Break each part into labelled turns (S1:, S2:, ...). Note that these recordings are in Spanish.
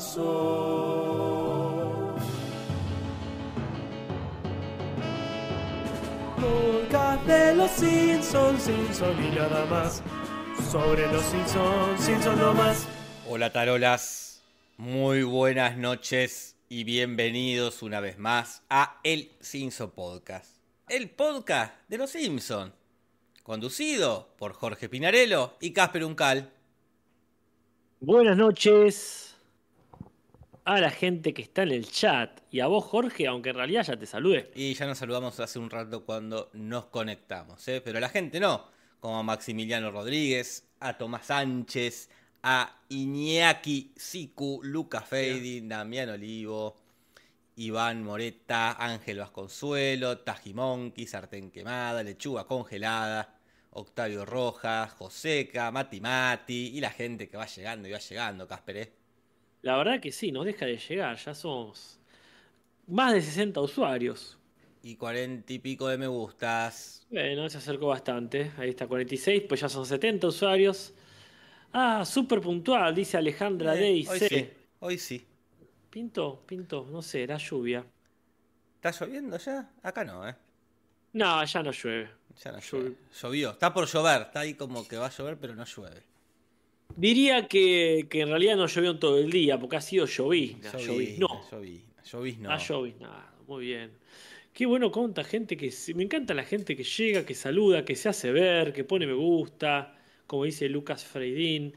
S1: Simpsons. Podcast de los Simpsons, Simpsons y nada más. Sobre los Simpsons, Simpsons no más.
S2: Hola tarolas, muy buenas noches y bienvenidos una vez más a El Simpson Podcast. El podcast de los Simpson, conducido por Jorge Pinarello y Casper Uncal.
S3: Buenas noches a la gente que está en el chat y a vos Jorge, aunque en realidad ya te saludé.
S2: Y ya nos saludamos hace un rato cuando nos conectamos, ¿eh? pero la gente no, como a Maximiliano Rodríguez, a Tomás Sánchez, a Iñaki Siku, Lucas Feidin, Damián Olivo, Iván Moreta, Ángel Vasconsuelo, Tajimonkey, Sartén Quemada, Lechuga Congelada, Octavio Rojas, Joseca, Mati Mati y la gente que va llegando y va llegando, Casper.
S3: La verdad que sí, nos deja de llegar, ya somos más de 60 usuarios.
S2: Y cuarenta y pico de me gustas.
S3: Bueno, se acercó bastante, ahí está 46, pues ya son 70 usuarios. Ah, súper puntual, dice Alejandra
S2: Eh,
S3: D.
S2: hoy sí, hoy sí.
S3: Pinto, pinto, no sé, era lluvia.
S2: ¿Está lloviendo ya? Acá no, ¿eh?
S3: No, ya no llueve.
S2: Ya no
S3: llueve.
S2: Llovió. Está por llover. Está ahí como que va a llover, pero no llueve.
S3: Diría que, que en realidad no llovió todo el día, porque ha sido llovizna.
S2: Llovizna, llovizna, llovizna.
S3: Ah, llovizna, muy bien. Qué bueno cuánta gente que... Me encanta la gente que llega, que saluda, que se hace ver, que pone me gusta, como dice Lucas Freidín.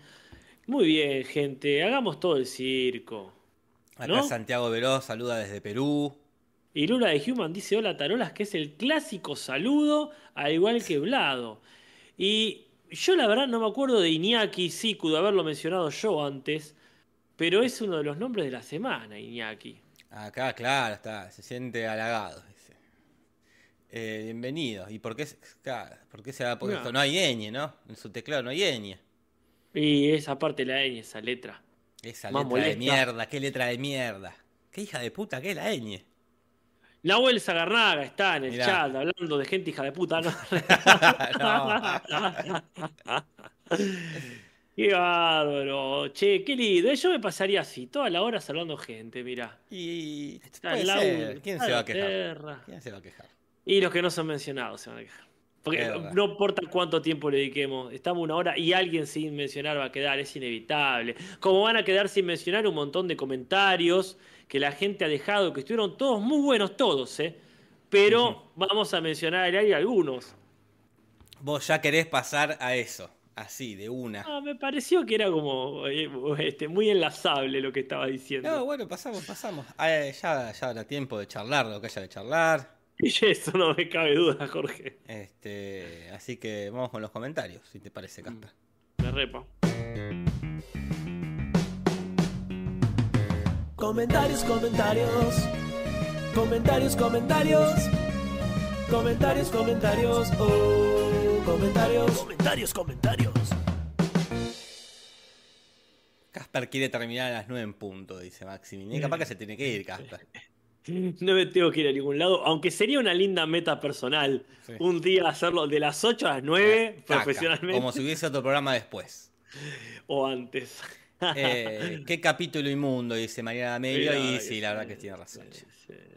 S3: Muy bien, gente, hagamos todo el circo.
S2: Acá. Santiago Veloz saluda desde Perú.
S3: Y Lula de Human dice hola tarolas, que es el clásico saludo, al igual que Vlado. Y yo la verdad no me acuerdo de Iñaki Siku, de haberlo mencionado yo antes, pero es uno de los nombres de la semana, Iñaki.
S2: Acá, claro, está. Se siente halagado. dice. Eh, bienvenido. ¿Y por qué, se- claro, por qué se ha puesto?
S3: No.
S2: No hay ñ, ¿no? En su teclado no hay ñ.
S3: Y esa parte la N, esa letra.
S2: Esa
S3: Más
S2: letra de mierda. ¿Qué letra de mierda? ¿Qué hija de puta que es la ñ?
S3: Nahuel Zagarnaga está en el
S2: Mirá.
S3: chat hablando de gente hija de puta. ¿no? qué bárbaro. Che, qué lindo. Yo me pasaría así, toda la hora saludando gente.
S2: Y puede ser.
S3: Lau-
S2: ¿Quién se va a
S3: la
S2: quejar? ¿Quién se va a quejar?
S3: Y los que no son mencionados se van a quejar. Porque no importa cuánto tiempo le dediquemos, estamos una hora y alguien sin mencionar va a quedar, es inevitable. Como van a quedar sin mencionar un montón de comentarios que la gente ha dejado, que estuvieron todos muy buenos, todos, ¿eh? Pero vamos a mencionar ahí algunos.
S2: Vos ya querés pasar a eso. Así, de una.
S3: Ah, me pareció que era como eh, este, muy enlazable lo que estaba diciendo.
S2: No, bueno, pasamos, pasamos. Eh, ya, ya habrá tiempo de charlar lo que haya de charlar.
S3: Y eso no me cabe duda, Jorge.
S2: Este, así que vamos con los comentarios, si te parece, Casper.
S3: Me repa.
S1: Comentarios, comentarios. Comentarios, comentarios. Comentarios, comentarios. Oh, comentarios. Comentarios, comentarios.
S2: Casper quiere terminar a las 9 en punto, dice Maximiliano. Y capaz que se tiene que ir, Casper.
S3: No me tengo que ir a ningún lado, aunque sería una linda meta personal.
S2: Sí.
S3: Un día hacerlo de las 8 a las 9
S2: Taca,
S3: profesionalmente
S2: Como si hubiese otro programa después.
S3: o antes.
S2: Eh, qué capítulo inmundo, dice Mariana.
S3: Mirá
S2: Y sí, la verdad que tiene razón.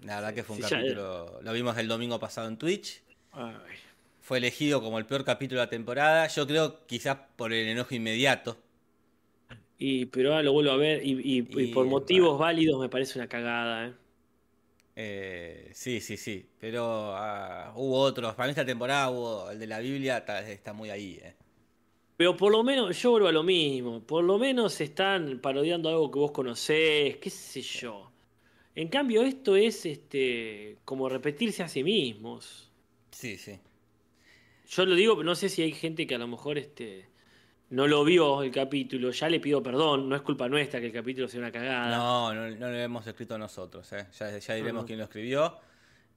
S2: La verdad que fue un
S3: sí,
S2: capítulo. Lo vimos el domingo pasado en Twitch. Fue elegido como el peor capítulo de la temporada. Yo creo quizás por el enojo inmediato.
S3: Y, pero ahora lo vuelvo a ver y, y- y
S2: Y,
S3: por motivos
S2: bueno.
S3: válidos me parece una cagada. ¿eh?
S2: Eh, sí, sí, sí. Pero ah, hubo otros. Para mí esta temporada hubo el de la Biblia, está, está muy ahí. eh.
S3: Pero por lo menos, yo vuelvo a lo mismo. Por lo menos están parodiando algo que vos conocés, qué sé yo. En cambio, esto es este como repetirse a sí mismos.
S2: Sí, sí.
S3: Yo lo digo, no sé si hay gente que a lo mejor este no lo vio el capítulo. Ya le pido perdón, no es culpa nuestra que el capítulo sea una cagada.
S2: No, no, no lo hemos escrito nosotros. eh. Ya, ya diremos
S3: Ah.
S2: quién lo escribió.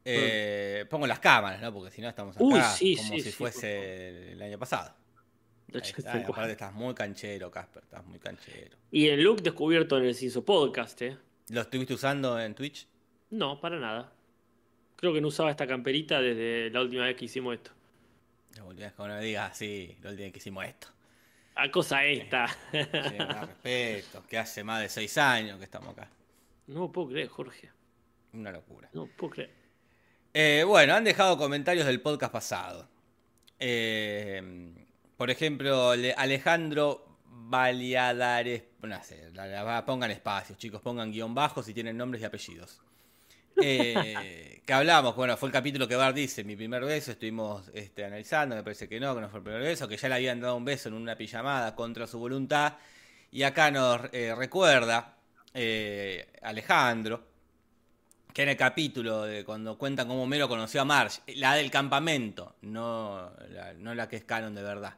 S2: Eh, Pongo las cámaras, ¿no? Porque si no estamos acá
S3: Uy, sí,
S2: como
S3: sí,
S2: si
S3: sí,
S2: fuese el año pasado. Está, aparte estás muy canchero, Casper. Estás muy canchero.
S3: Y el look descubierto en el Cinso Podcast, ¿eh?
S2: ¿Lo estuviste usando en Twitch?
S3: No, para nada. Creo que no usaba esta camperita desde la última vez que hicimos esto.
S2: La última vez que uno me diga, sí, la última vez que hicimos esto.
S3: A cosa esta.
S2: Sí, respeto, que hace más de seis años que estamos acá.
S3: No puedo creer, Jorge.
S2: Una locura.
S3: No puedo creer.
S2: Eh, bueno, han dejado comentarios del podcast pasado. Eh, por ejemplo, Le- Alejandro Valiadares. No sé, pongan espacios, chicos, pongan guion bajos si tienen nombres y apellidos. Eh, que hablamos, bueno, fue el capítulo que Bart dice, mi primer beso, estuvimos este, analizando, me parece que no, que no fue el primer beso, que ya le habían dado un beso en una pijamada contra su voluntad. Y acá nos eh, recuerda eh, Alejandro, que en el capítulo de cuando cuentan cómo Homero conoció a Marge, la del campamento, no la, no la que es canon de verdad.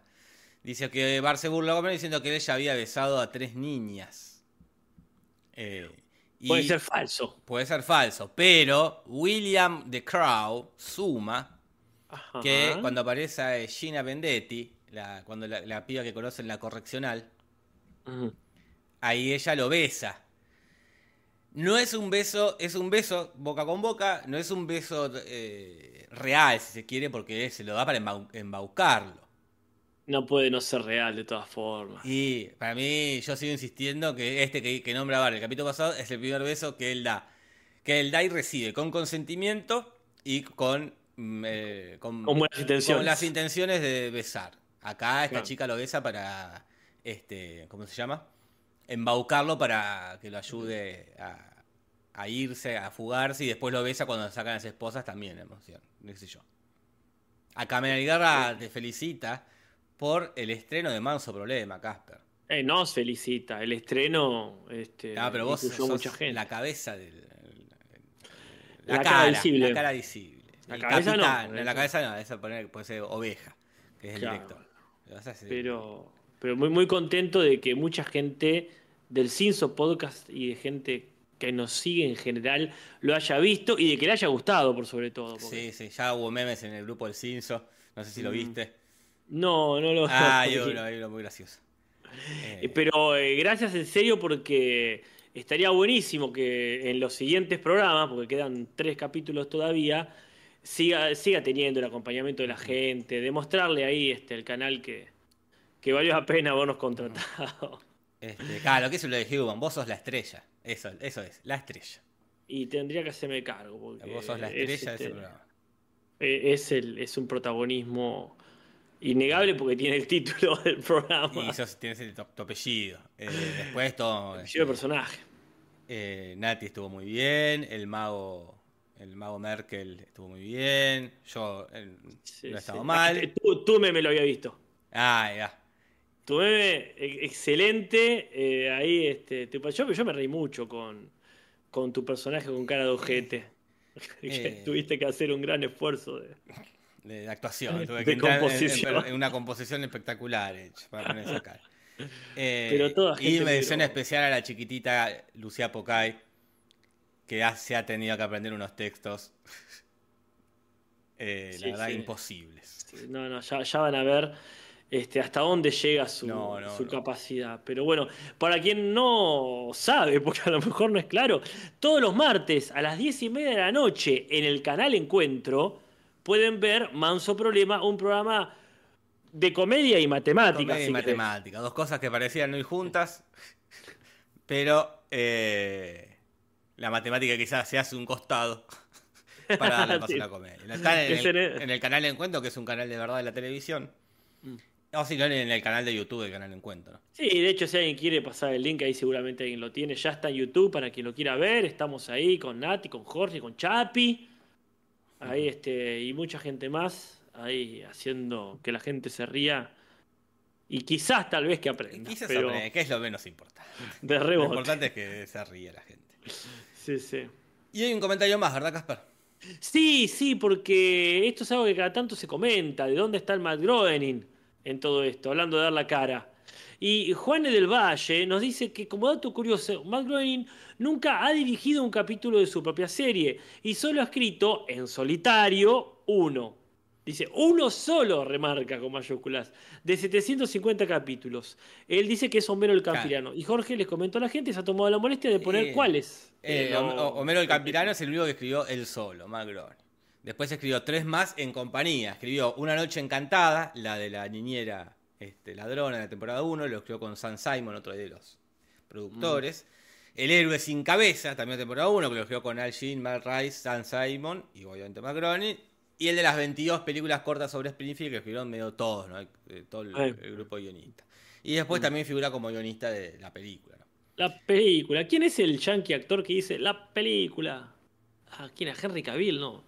S2: Dice que Bart se Homero diciendo que ella había besado a tres niñas. Eh, y
S3: Puede ser falso.
S2: puede ser falso, pero William The Crow suma
S3: Ajá.
S2: que cuando aparece Gina Vendetti, la, cuando la, la piba que conoce en la correccional, ahí ella lo besa. No es un beso, es un beso boca con boca, no es un beso eh, real, si se quiere, porque se lo da para embau- embaucarlo.
S3: No puede no ser real de todas formas.
S2: Y para mí, yo sigo insistiendo que este que, que nombra Bar el capítulo pasado es el primer beso que él da. Que él da y recibe con consentimiento y con, mm, eh, con,
S3: Con buenas intenciones.
S2: con las intenciones de besar. Acá esta
S3: Claro.
S2: chica lo besa para, este, ¿cómo se llama? Embaucarlo para que lo ayude a, a irse, a fugarse y después lo besa cuando sacan las esposas también, emoción, qué sé yo. Acá te felicita por el estreno de Manso Problema, Casper.
S3: Eh, nos felicita. El estreno este,
S2: Ah, pero vos sos
S3: mucha gente.
S2: la cabeza del.
S3: La cara visible.
S2: La cara visible.
S3: La
S2: El
S3: cabeza no,
S2: capitán,
S3: eso.
S2: la cabeza no, esa puede ser oveja, que es el director.
S3: Pero, pero muy, muy contento de que mucha gente del Cinso Podcast y de gente que nos sigue en general lo haya visto y de que le haya gustado, por sobre todo. porque-
S2: Sí, sí, ya hubo memes en el grupo del Cinso. No sé si lo
S3: Mm.
S2: viste.
S3: No, no lo
S2: Ah, hay
S3: porque-
S2: uno, hay uno muy gracioso. Eh,
S3: Eh, Pero eh, gracias en serio porque estaría buenísimo que en los siguientes programas, porque quedan tres capítulos todavía, siga, siga teniendo el acompañamiento de la gente, demostrarle ahí este, el canal que, que valió la pena habernos contratado.
S2: este, claro, que eso lo de Human. Vos sos la estrella. Eso, eso es, la estrella.
S3: Y tendría que hacerme cargo. Porque
S2: Vos sos la
S3: es,
S2: estrella de ese
S3: este,
S2: programa.
S3: es, el, es un protagonismo innegable porque tiene el título del programa.
S2: Y sos, tienes el tu, apellido. Eh, después todo.
S3: Apellido de personaje.
S2: Eh, Nati estuvo muy bien, el mago, el mago Merkel estuvo muy bien, yo eh,
S3: Sí,
S2: no he
S3: sí.
S2: estado mal.
S3: Aquí te- Tú, tú me, me lo había visto.
S2: Ah, ya.
S3: Tu meme, e- excelente. eh, ahí, este, te- yo, yo me reí mucho con, con tu personaje con cara de ojete.
S2: Eh.
S3: Tuviste que hacer un gran esfuerzo. De...
S2: De, de actuación, tuve
S3: De
S2: que en- en,
S3: composición.
S2: en una composición espectacular hecha, para poner esa cara. Eh,
S3: Pero toda
S2: y mención
S3: miró.
S2: especial a la chiquitita Lucía Pocay, que se ha tenido que aprender unos textos, eh,
S3: Sí,
S2: la verdad,
S3: sí.
S2: imposibles.
S3: No, no, ya, ya van a ver este, hasta dónde llega su,
S2: No, no,
S3: su
S2: no.
S3: capacidad. Pero bueno, para quien no sabe, porque a lo mejor no es claro, todos los martes a las diez y media de la noche en el canal Encuentro pueden ver Manso Problema, un programa de comedia y matemática.
S2: Comedia y
S3: querés.
S2: matemática, dos cosas que parecían no ir juntas, pero eh, la matemática quizás se hace un costado para darle paso
S3: Sí.
S2: a la comedia. Está en el,
S3: ne-
S2: en el canal de Encuentro, que es un canal de verdad de la televisión.
S3: Mm.
S2: O si no, en el canal de YouTube del canal de Encuentro.
S3: Sí, de hecho, si alguien quiere pasar el link, ahí seguramente alguien lo tiene. Ya está en YouTube para quien lo quiera ver. Estamos ahí con Nati, con Jorge, con Chapi. Ahí, este, y mucha gente más. Ahí haciendo que la gente se ría. Y quizás tal vez que aprenda.
S2: quizás
S3: pero
S2: aprende, que es lo menos importante.
S3: de
S2: Lo
S3: rebote.
S2: importante es que se ríe la gente.
S3: Sí, sí.
S2: Y hay un comentario más, ¿verdad, Casper?
S3: Sí, sí, porque esto es algo que cada tanto se comenta, de dónde está el Matt Groening en todo esto, hablando de dar la cara. Y Juan del Valle nos dice que, como dato curioso, Matt Groening nunca ha dirigido un capítulo de su propia serie y solo ha escrito en solitario uno. Dice, uno solo, remarca con mayúsculas, de 750 capítulos. Él dice que es Homero el Campirano. Y Jorge les comentó a la gente, se ha tomado la molestia de poner
S2: Eh,
S3: cuáles.
S2: Eh,
S3: Eh, no-
S2: Homero el Campirano es el único que escribió él solo, Macron. Después escribió tres más en compañía. Escribió Una Noche Encantada, la de la niñera este, ladrona en la temporada 1, lo escribió con Sam Simon, otro de los productores. El héroe sin cabeza, también en temporada 1, que lo escribió con Al Jean, Mal Rice, Sam Simon y obviamente Macroni. Y el de las 22 películas cortas sobre Springfield, que escribieron medio todos, ¿no? Eh, todo el, el grupo de guionistas. Y después también figura como guionista de la película. ¿no?
S3: La película. ¿Quién es el yankee actor que dice la película? Ah, ¿quién es? Henry Cavill, no.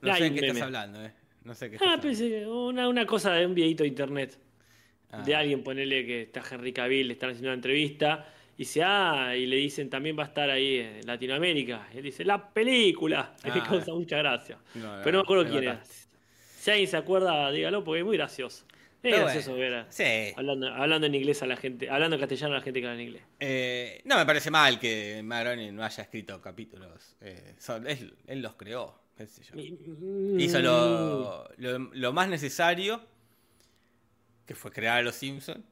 S2: No sé de
S3: un
S2: qué estás hablando, ¿eh? No sé qué
S3: Ah, pensé, una, una cosa de un videito de internet.
S2: Ah.
S3: De alguien, ponele que está Henry Cavill, le están haciendo una entrevista. Y dice, ah, y le dicen también va a estar ahí en Latinoamérica. Y él dice, la película.
S2: Ah.
S3: causa mucha gracia.
S2: No, no,
S3: Pero no me acuerdo
S2: me
S3: quién es. Si alguien se acuerda, dígalo porque es muy gracioso. Es
S2: Pero
S3: gracioso
S2: bueno,
S3: ver a-
S2: Sí.
S3: hablando, hablando en inglés a la gente, hablando en castellano a la gente que habla en inglés.
S2: Eh, no me parece mal que Magroni no haya escrito capítulos. Eh, son- él, él los creó, qué sé yo. Hizo
S3: Mm.
S2: lo, lo, lo más necesario, que fue crear a los Simpsons,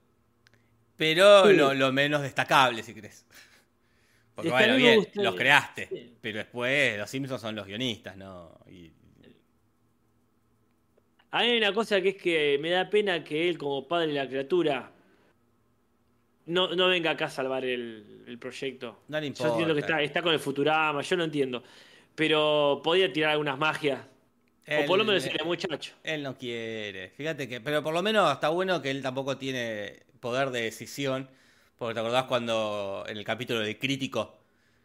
S2: pero
S3: Sí.
S2: lo, lo menos destacable, si crees. Porque bueno, bien, los creaste,
S3: sí.
S2: pero después los Simpsons son los guionistas, ¿no? Y,
S3: hay una cosa que es que me da pena que él, como padre de la criatura, no, no venga acá a salvar el, el proyecto.
S2: No le
S3: Yo entiendo que
S2: importa.
S3: está, está con el Futurama, yo lo entiendo. Pero podía tirar algunas magias. o por lo menos decirle, muchacho.
S2: Él no quiere. Fíjate que. Pero por lo menos está bueno que él tampoco tiene poder de decisión. Porque te acordás cuando en el capítulo de Crítico.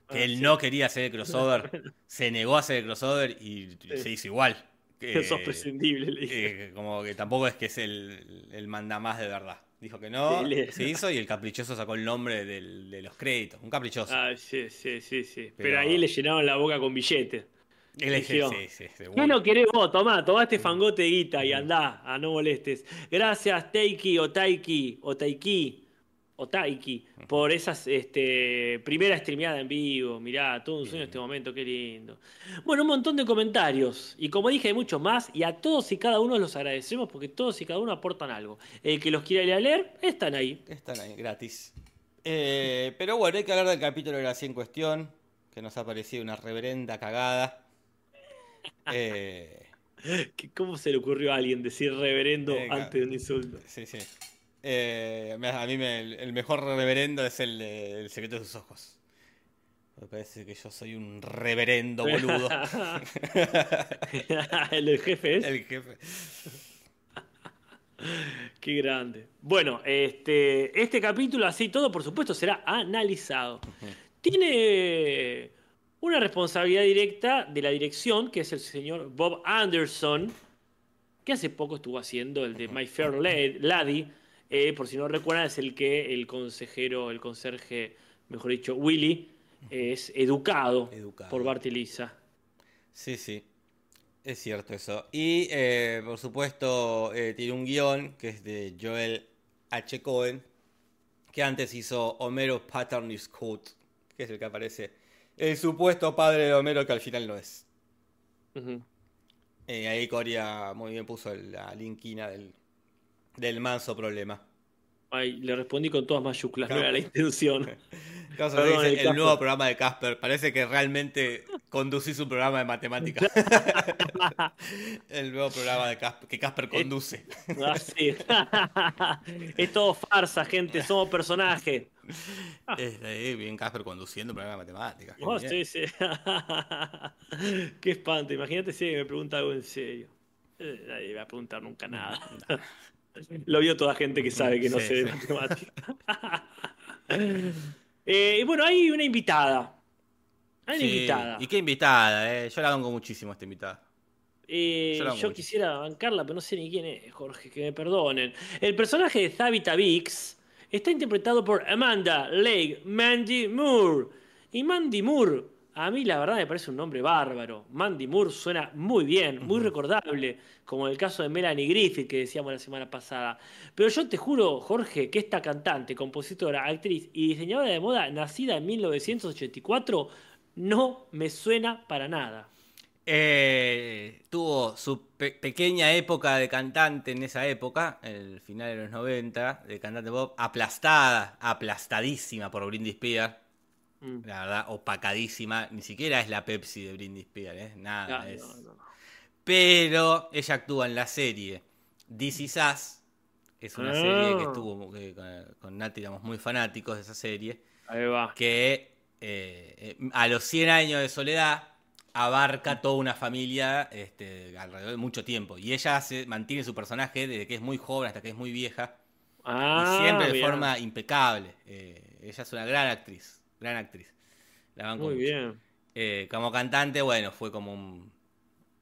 S2: Que
S3: Ah,
S2: él
S3: sí.
S2: no quería hacer el crossover. se negó a hacer el crossover y se hizo igual.
S3: Que sos
S2: Eh,
S3: prescindible, le dije.
S2: eh, como que tampoco es que es el, el mandamás de verdad. Dijo que no,
S3: Sí,
S2: se hizo y el caprichoso sacó el nombre del- de los créditos. Un caprichoso.
S3: Ah, sí, sí, sí, sí. Pero,
S2: Pero-
S3: ahí le llenaron la boca con billetes.
S2: Él es-
S3: eligió.
S2: sí, sí,
S3: ¿Qué
S2: seguro.
S3: lo querés vos? Tomá, tomá este fangote de guita y andá, a no molestes. Gracias, Teiki o Taiki o Taiki o Taiki por esas este, primera streameada en vivo. Mirá, todo un sueño este momento, qué lindo. Bueno, un montón de comentarios. Y como dije, hay muchos más. Y a todos y cada uno los agradecemos porque todos y cada uno aportan algo. El que los quiera ir a leer, están ahí.
S2: Están ahí, gratis. Eh, pero bueno, hay que hablar del capítulo de la 100 en cuestión, que nos ha parecido una reverenda cagada. Eh,
S3: ¿Qué- ¿Cómo se le ocurrió a alguien decir reverendo
S2: Eh,
S3: antes de un insulto?
S2: sí, sí. Eh, a mí me- el, mejor reverendo es el, de- el secreto de sus ojos. Me parece que yo soy un reverendo boludo.
S3: el del jefe es.
S2: el jefe.
S3: Qué grande. Bueno, este, este capítulo, así todo, por supuesto, será analizado. Tiene una responsabilidad directa de la dirección, que es el señor Bob Anderson, que hace poco estuvo haciendo el de My Fair La- Lady. Eh, por si no recuerdan, es el que el consejero, el conserje, mejor dicho, Willy, es educado,
S2: Educado.
S3: por Bart y Lisa.
S2: Sí, sí. Es cierto eso. Y eh, por supuesto eh, tiene un guion que es de Joel H. Cohen, que antes hizo Homero Pattern is Code, que es el que aparece. El supuesto padre de Homero que al final no es. Eh, ahí Coria muy bien puso la linkina del, del manso problema.
S3: Ay, le respondí con todas mayúsculas, no
S2: Claro.
S3: era la intención. Perdón,
S2: dice,
S3: el
S2: nuevo programa de Casper. Parece que realmente conducís un programa de matemáticas. el nuevo programa de Casper, que Casper conduce.
S3: Así. es todo farsa, gente, somos personajes.
S2: Es ahí, bien Casper conduciendo un programa de matemáticas.
S3: Oh, sí, sí. Qué espanto, imagínate si me pregunta algo en serio. Eh, Nadie va a preguntar nunca nada. Lo vio toda gente que sabe que no
S2: Sí,
S3: sé de matemáticas. Eh, y bueno, hay una invitada. Hay una
S2: Sí,
S3: invitada.
S2: Y qué invitada, eh. Yo la banco muchísimo a esta invitada.
S3: Eh,
S2: Yo
S3: yo quisiera bancarla, pero no sé ni quién es, Jorge, que me perdonen. El personaje de Zabita Bix está interpretado por Amanda Lake Mandy Moore. Y Mandy Moore, a mí la verdad me parece un nombre bárbaro. Mandy Moore suena muy bien, muy recordable, como en el caso de Melanie Griffith que decíamos la semana pasada. Pero yo te juro, Jorge, que esta cantante, compositora, actriz y diseñadora de moda, nacida en 1984, no me suena para nada.
S2: Eh, tuvo su pe- pequeña época de cantante en esa época, el final de los 90, de cantante pop, aplastada, aplastadísima por Britney Spears.
S3: Mm.
S2: La verdad, opacadísima. Ni siquiera es la Pepsi de Britney Spears, ¿eh? Nada.
S3: Ah,
S2: es...
S3: no, no.
S2: Pero ella actúa en la serie This Is Us Es una
S3: Ah.
S2: serie que estuvo que con, con Nati, éramos muy fanáticos de esa serie.
S3: Ahí va.
S2: Que eh, eh, a los 100 años de soledad abarca toda una familia este, alrededor de mucho tiempo. Y ella mantiene su personaje desde que es muy joven hasta que es muy vieja.
S3: Ah,
S2: y siempre de forma impecable. Eh, ella es una gran actriz. Gran actriz. La banco
S3: Muy
S2: mucho.
S3: bien.
S2: Eh, como cantante, bueno, fue como un,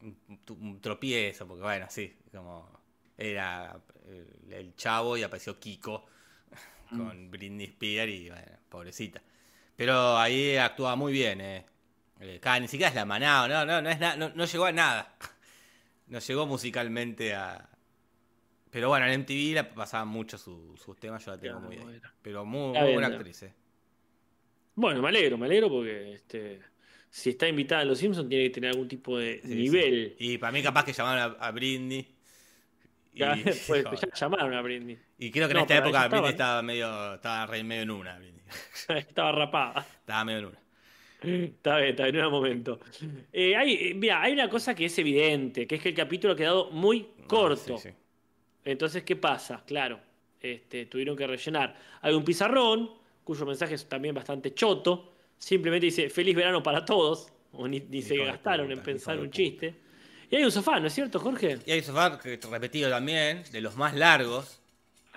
S2: un- un tropiezo, porque bueno, sí, como era el, el chavo y apareció Kiko
S3: Mm.
S2: con Britney Spears y bueno, pobrecita. Pero ahí actúa muy bien, eh. Eh, cada- ni siquiera es la manada, no, no, no, es na- no, no llegó a nada. No llegó musicalmente a... Pero bueno, en MTV la pasaban mucho su- sus temas, yo la tengo
S3: Claro,
S2: muy
S3: bueno.
S2: Pero muy, muy
S3: bien,
S2: buena actriz, eh.
S3: Bueno, me alegro, me alegro porque este, si está invitada a Los Simpsons tiene que tener algún tipo de
S2: Sí,
S3: nivel.
S2: sí. Y para mí capaz que llamaron a, a Britney. Y,
S3: Ya, pues, ya llamaron a Britney.
S2: Y creo que en esta época Britney
S3: estaba,
S2: estaba medio, estaba re medio en una.
S3: Estaba rapada.
S2: Estaba medio en una.
S3: Está bien, está bien, no era momento. Eh, hay, eh, mira, hay una cosa que es evidente, que es que el capítulo ha quedado muy corto.
S2: Sí, sí.
S3: Entonces, ¿qué pasa? Claro, este, tuvieron que rellenar. Hay un pizarrón, cuyo mensaje es también bastante choto. Simplemente dice feliz verano para todos. O ni, ni se gastaron
S2: puta,
S3: en pensar un chiste. Y hay un sofá, ¿no es cierto, Jorge?
S2: Y hay sofá que repetido también, de los más largos.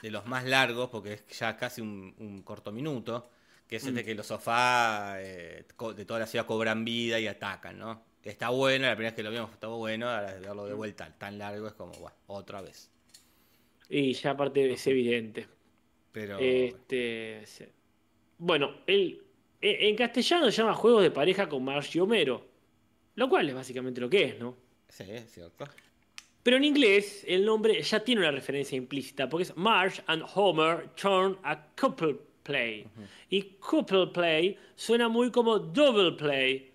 S2: De los más largos, porque es ya casi un, un corto minuto. Que es
S3: Mm.
S2: este que los sofás eh, de toda la ciudad cobran vida y atacan, ¿no? Está bueno, la primera vez que lo vimos estaba bueno, ahora de verlo de vuelta tan largo es como, bueno, otra vez.
S3: Y ya aparte es evidente.
S2: Pero
S3: Este. Bueno, él e- en castellano se llama Juegos de pareja con Marge y Homero. Lo cual es básicamente lo que es, ¿no?
S2: sí, es cierto.
S3: Pero en inglés el nombre ya tiene una referencia implícita, porque es Marge and Homer turn a couple play. Y couple play suena muy como double play,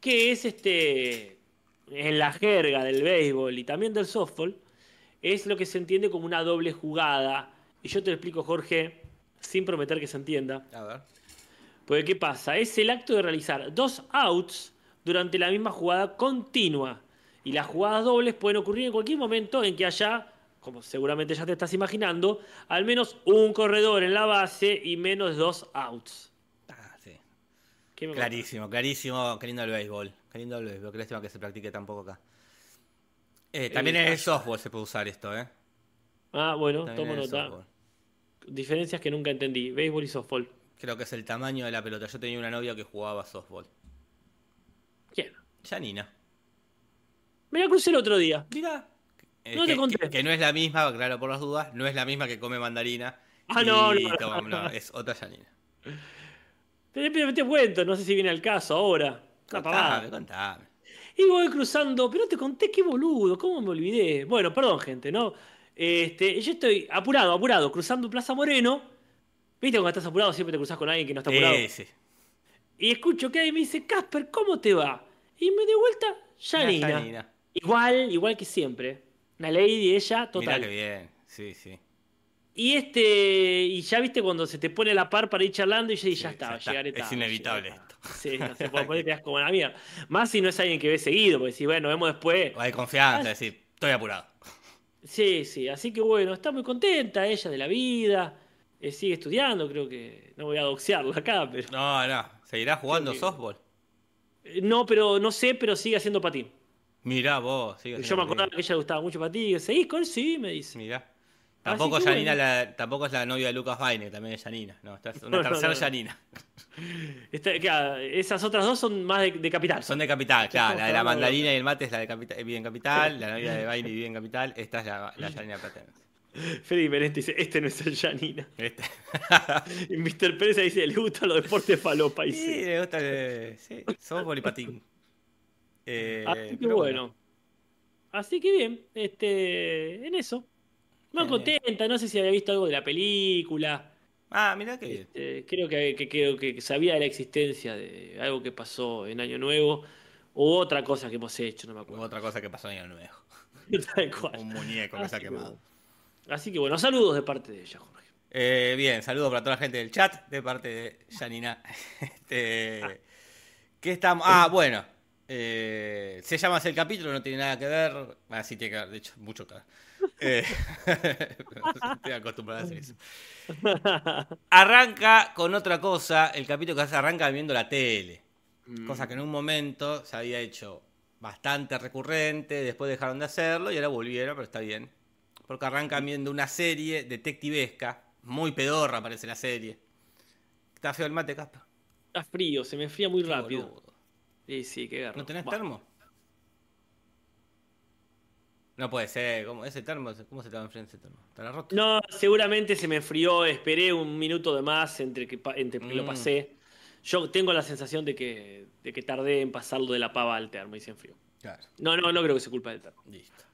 S3: que es este, en la jerga del béisbol y también del softball, es lo que se entiende como una doble jugada. Y yo te lo explico, Jorge, sin prometer que se entienda.
S2: A ver.
S3: Porque ¿qué pasa? Es el acto de realizar dos outs durante la misma jugada continua. Y las jugadas dobles pueden ocurrir en cualquier momento en que haya, como seguramente ya te estás imaginando, al menos un corredor en la base y menos dos outs.
S2: Ah, sí.
S3: ¿Qué me
S2: Clarísimo, clarísimo. Qué lindo el béisbol. Qué lindo el béisbol. Qué lástima que se practique tampoco acá. Eh, también en el softball se puede usar esto, ¿eh?
S3: Ah, bueno,
S2: También
S3: tomo nota. Diferencias que nunca entendí. Béisbol y softball.
S2: Creo que es el tamaño de la pelota. Yo tenía una novia que jugaba softball.
S3: ¿Quién?
S2: Janina.
S3: Me la crucé el otro día.
S2: Mira. Eh,
S3: No te
S2: que,
S3: conté.
S2: que- que no es la misma, claro, por las dudas, no es la misma que come mandarina.
S3: Ah,
S2: y
S3: no, no,
S2: toma-
S3: no.
S2: no, es otra Janina.
S3: Pero te, te cuento, no sé si viene al caso ahora.
S2: Contame, contame.
S3: Y voy cruzando, pero no te conté qué boludo, cómo me olvidé. Bueno, perdón, gente, ¿no? Este, yo estoy apurado, apurado, cruzando Plaza Moreno. ¿Viste cuando estás apurado siempre te cruzas con alguien que no está apurado?
S2: Eh, sí.
S3: Y escucho que alguien me dice, Casper, ¿cómo te va? Y me de vuelta, Janina. Igual, igual que siempre. Una lady, ella,
S2: Mirá
S3: total.
S2: que bien. Sí, sí.
S3: Y este, y ya viste cuando se te pone a la par para ir charlando y ya
S2: Sí,
S3: está,
S2: ya está.
S3: llegaré
S2: Es
S3: tarde.
S2: inevitable
S3: llegaré tarde". Sí, no se puede poner, te das como la.
S2: Eh,
S3: Más si no es alguien que ve seguido, porque si, bueno, vemos después.
S2: Hay confianza, es decir, estoy apurado.
S3: Sí, sí, así que bueno, está muy contenta ella de la vida, eh, sigue estudiando, creo que no voy a doxearla acá, pero
S2: No, no. ¿Seguirá jugando
S3: que-
S2: softball?
S3: Eh, no, pero no sé, pero sigue haciendo patín.
S2: Mirá vos. sigue
S3: Yo me acordaba que ella le gustaba mucho patín, ¿seguís con? Sí, me dice.
S2: Mirá. Tampoco,
S3: que
S2: Janina
S3: bueno.
S2: la, tampoco es la novia de Lucas Baine, también es Janina. No, esta es una
S3: No,
S2: tercera
S3: no, no.
S2: Janina.
S3: Está- claro, esas otras dos son más de, de capital.
S2: Son de Capital, claro. La de la mandarina y el mate es la de capital, vive en Capital. La novia de Baile vive en Capital. Esta es la, la Janina Platense.
S3: Freddy Merente dice, este no es el Janina.
S2: Este.
S3: Y Mr. Pérez dice, le gustan los deportes falopa. Y
S2: Sí,
S3: sí.
S2: le gusta el, sí, softball y patín. Eh,
S3: Así que bueno. Así que bien, este, en eso.
S2: Bien,
S3: contenta, no sé si había visto algo de la película.
S2: Ah, mirá que bien.
S3: Este, creo que, que, que sabía de la existencia de algo que pasó en Año Nuevo u otra cosa que hemos hecho, no me acuerdo.
S2: Otra cosa que pasó en el nuevo.
S3: Tal cual.
S2: Un muñeco que se
S3: Así
S2: ha
S3: que
S2: quemado.
S3: bueno. Así que bueno, saludos de parte de ella, Jorge.
S2: Eh, bien, saludos para toda la gente del chat, de parte de Janina. Este, ¿Qué estamos? Ah, bueno. Eh, se llama así el capítulo, no tiene nada que ver. Ah, sí tiene que ver, de hecho, mucho que ver. Eh, estoy acostumbrado a hacer eso. Arranca con otra cosa. El capítulo que se arranca viendo la tele. Cosa que en un momento se había hecho bastante recurrente. Después dejaron de hacerlo y ahora volvieron, pero está bien. Porque arrancan viendo una serie detectivesca. Muy pedorra parece la serie. Está feo el mate, Casper.
S3: Está frío, se me enfría muy
S2: Qué
S3: rápido.
S2: boludo.
S3: Sí, sí, qué garro.
S2: ¿No tenés termo? No puede ser. ¿Cómo, ese termo, ¿Cómo se te va a enfriar ese termo? ¿Estará roto?
S3: No, seguramente se me enfrió, esperé un minuto de más entre que, entre que lo
S2: Mm.
S3: pasé. Yo tengo la sensación de que, de que tardé en pasarlo de la pava al termo y se enfrió.
S2: Claro,
S3: No, no, no creo que sea culpa del termo.
S2: listo.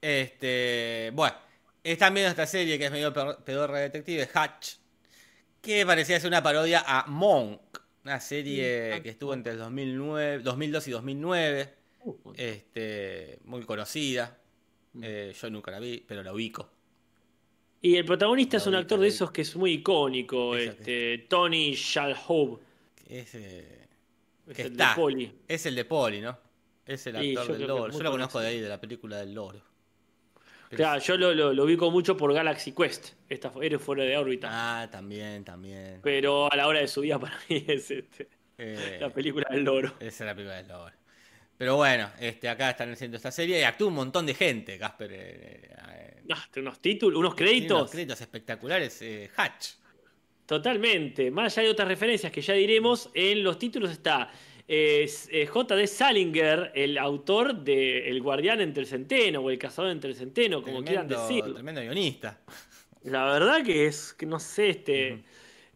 S2: Este. Bueno, están viendo esta serie que es medio pedorra de detective, Hatch. Que parecía ser una parodia a Monk. Una serie
S3: Mm,
S2: que estuvo entre el 2009, 2002 y 2009.
S3: Uh,
S2: Este, muy conocida. Eh, yo nunca la vi, pero la ubico.
S3: Y el protagonista es un actor de esos que es muy icónico, este, Tony Shalhoub,
S2: Es, eh,
S3: el
S2: está.
S3: de Poli.
S2: Es el de Poli, ¿no? Es el actor del loro. Yo lo conozco de ahí, de la película del loro. Pero
S3: Claro, yo lo, lo, lo ubico mucho por Galaxy Quest, esta eres fuera de órbita.
S2: Ah, también, también.
S3: Pero a la hora de su vida para mí es este,
S2: Eh,
S3: la película del loro.
S2: esa es la película del loro. Pero bueno, este, acá están haciendo esta serie y actúa un montón de gente, Casper. eh, eh,
S3: Ah, unos títulos, unos créditos.
S2: unos créditos espectaculares. eh, Hatch.
S3: Totalmente. Más allá de otras referencias que ya diremos, en los títulos está J.D. Salinger, el autor de El Guardián entre el Centeno o El Cazador entre el Centeno, como quieran decirlo.
S2: tremendo guionista.
S3: La verdad que es, que no sé este,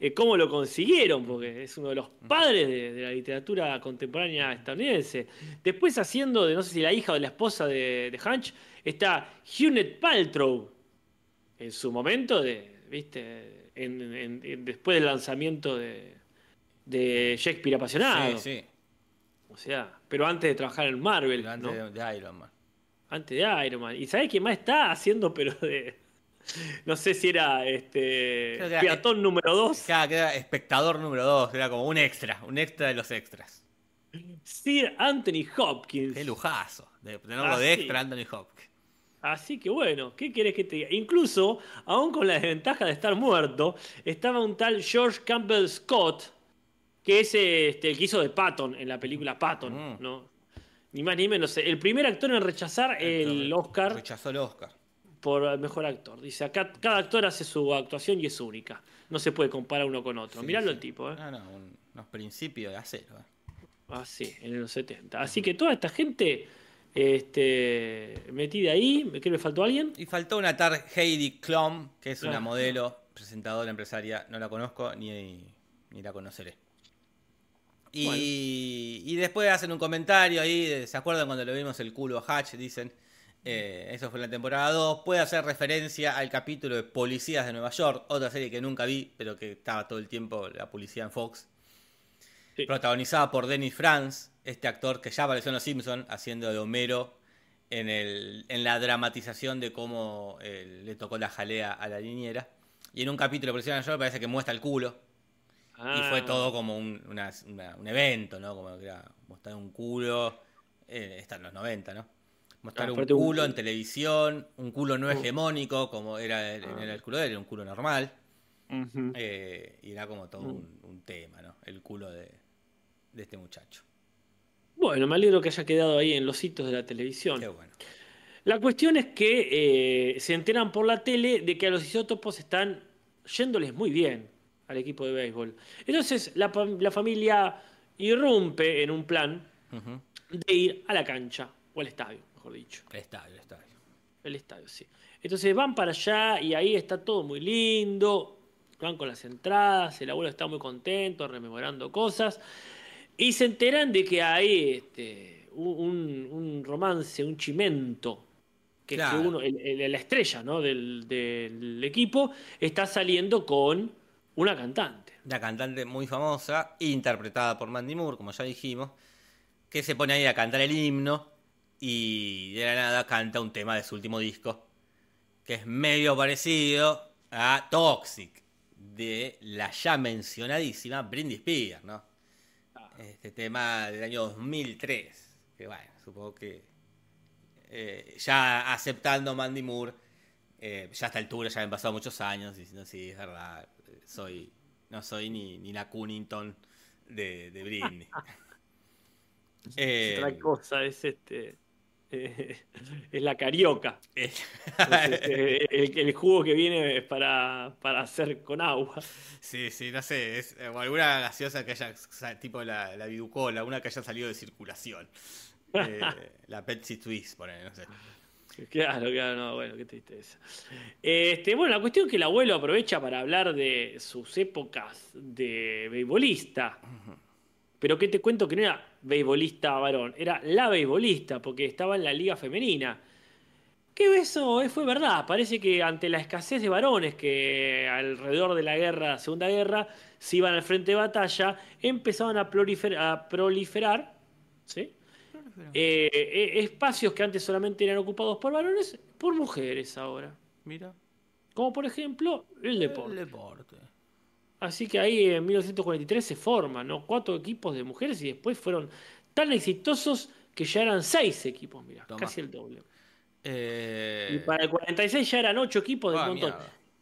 S3: eh, cómo lo consiguieron, porque es uno de los padres de, de la literatura contemporánea estadounidense. Después haciendo de, no sé si la hija o la esposa de, de Hunch, está Gwyneth Paltrow, en su momento, de, ¿viste? En- en- en- después del lanzamiento de, de Shakespeare apasionado.
S2: Sí, sí.
S3: O sea, pero antes de trabajar en Marvel,
S2: Pero antes
S3: ¿no?
S2: de, de Iron Man.
S3: Antes de Iron Man. ¿Y sabés quién más está haciendo, pero de. No sé si era este.
S2: Era-
S3: Peatón número 2.
S2: Cada que era espectador número 2, era como un extra, un extra de los extras.
S3: Sir Anthony Hopkins.
S2: Qué lujazo de tenerlo
S3: Ah,
S2: de extra Anthony Hopkins.
S3: Así que bueno, ¿qué querés que te diga? Incluso, aún con la desventaja de estar muerto, estaba un tal George Campbell Scott, que es este, el que hizo de Patton en la película Patton,
S2: Mm.
S3: ¿no? Ni más ni menos. El primer actor en rechazar el Oscar
S2: Rechazó el Oscar.
S3: Por mejor actor. Dice, acá cada actor hace su actuación y es única. No se puede comparar uno con otro.
S2: Sí,
S3: Miralo
S2: sí.
S3: el tipo, ¿eh?
S2: No, no, un- unos principios de acero. eh.
S3: Ah, sí, en los 70. Así que toda esta gente este, metida ahí, ¿qué me faltó alguien?
S2: Y faltó una tal Heidi Klum, que es una
S3: Ah.
S2: modelo, presentadora, empresaria. No la conozco ni, ni la conoceré. Y, y después hacen un comentario ahí, de- ¿se acuerdan cuando le vimos el culo a Hatch? Dicen, eh, eso fue en la temporada 2. Puede hacer referencia al capítulo de Policías de Nueva York, otra serie que nunca vi, pero que estaba todo el tiempo la policía en Fox.
S3: Sí.
S2: Protagonizada por Dennis Franz, este actor que ya apareció en Los Simpsons, haciendo de Homero en, el, en la dramatización de cómo eh, le tocó la jalea a la niñera. Y en un capítulo de Policía de Nueva York parece que muestra el culo. Y fue
S3: Ah,
S2: todo como un, una- una- un evento, ¿no? Como que era mostrar un culo. Eh, está en los 90, ¿no? Mostrar
S3: Ah,
S2: un culo en televisión, un culo no hegemónico, como era el,
S3: Ah.
S2: el culo de él, era un culo normal. Eh, y era como todo
S3: Mm.
S2: un, un tema, ¿no? El culo de, de este muchacho.
S3: Bueno, me alegro que haya quedado ahí en los hitos de la televisión.
S2: Qué bueno.
S3: La cuestión es que eh, se enteran por la tele de que a los isótopos están yéndoles muy bien al equipo de béisbol. Entonces la, la familia irrumpe en un plan de ir a la cancha, o al estadio, mejor dicho.
S2: El estadio, el estadio.
S3: El estadio, sí. Entonces van para allá y ahí está todo muy lindo. Van con las entradas, el abuelo está muy contento, rememorando cosas. Y se enteran de que hay este, un, un romance, un chimento. Que, que
S2: Claro.
S3: uno, el- el- la estrella ¿no? del, del equipo está saliendo con una cantante.
S2: Una cantante muy famosa, interpretada por Mandy Moore, como ya dijimos, que se pone ahí a cantar el himno y de la nada canta un tema de su último disco, que es medio parecido a Toxic, de la ya mencionadísima Britney Spears, ¿no?
S3: Ah,
S2: Este tema del año 2003. Que bueno, supongo que eh, ya aceptando Mandy Moore, eh, ya a esta altura ya han pasado muchos años diciendo, sí, es verdad, soy, no soy ni, ni la Cunnington de, de Britney.
S3: Eh, Otra cosa es este. es la carioca. el, jugo que viene es para, para hacer con agua.
S2: Sí, sí, no sé. Es, o alguna gaseosa que haya, tipo la, la viducola, una que haya salido de circulación. la Pepsi Twist, por no sé.
S3: Claro, claro, no, bueno, qué tristeza. Este, bueno, la cuestión es que el abuelo aprovecha para hablar de sus épocas de beisbolista. Pero qué te cuento que no era beisbolista varón, era la beisbolista, porque estaba en la liga femenina. Que eso fue verdad. Parece que ante la escasez de varones que alrededor de la guerra, Segunda Guerra, se iban al frente de batalla, empezaban a a proliferar ¿sí? Eh, eh, espacios que antes solamente eran ocupados por varones, por mujeres ahora.
S2: Mira.
S3: Como por ejemplo el deporte.
S2: El deporte.
S3: Así que ahí en 1943 se forman ¿no? cuatro equipos de mujeres y después fueron tan exitosos que ya eran seis equipos, mira, casi el doble.
S2: Eh,
S3: y para el 46 ya eran ocho equipos de ah, montón.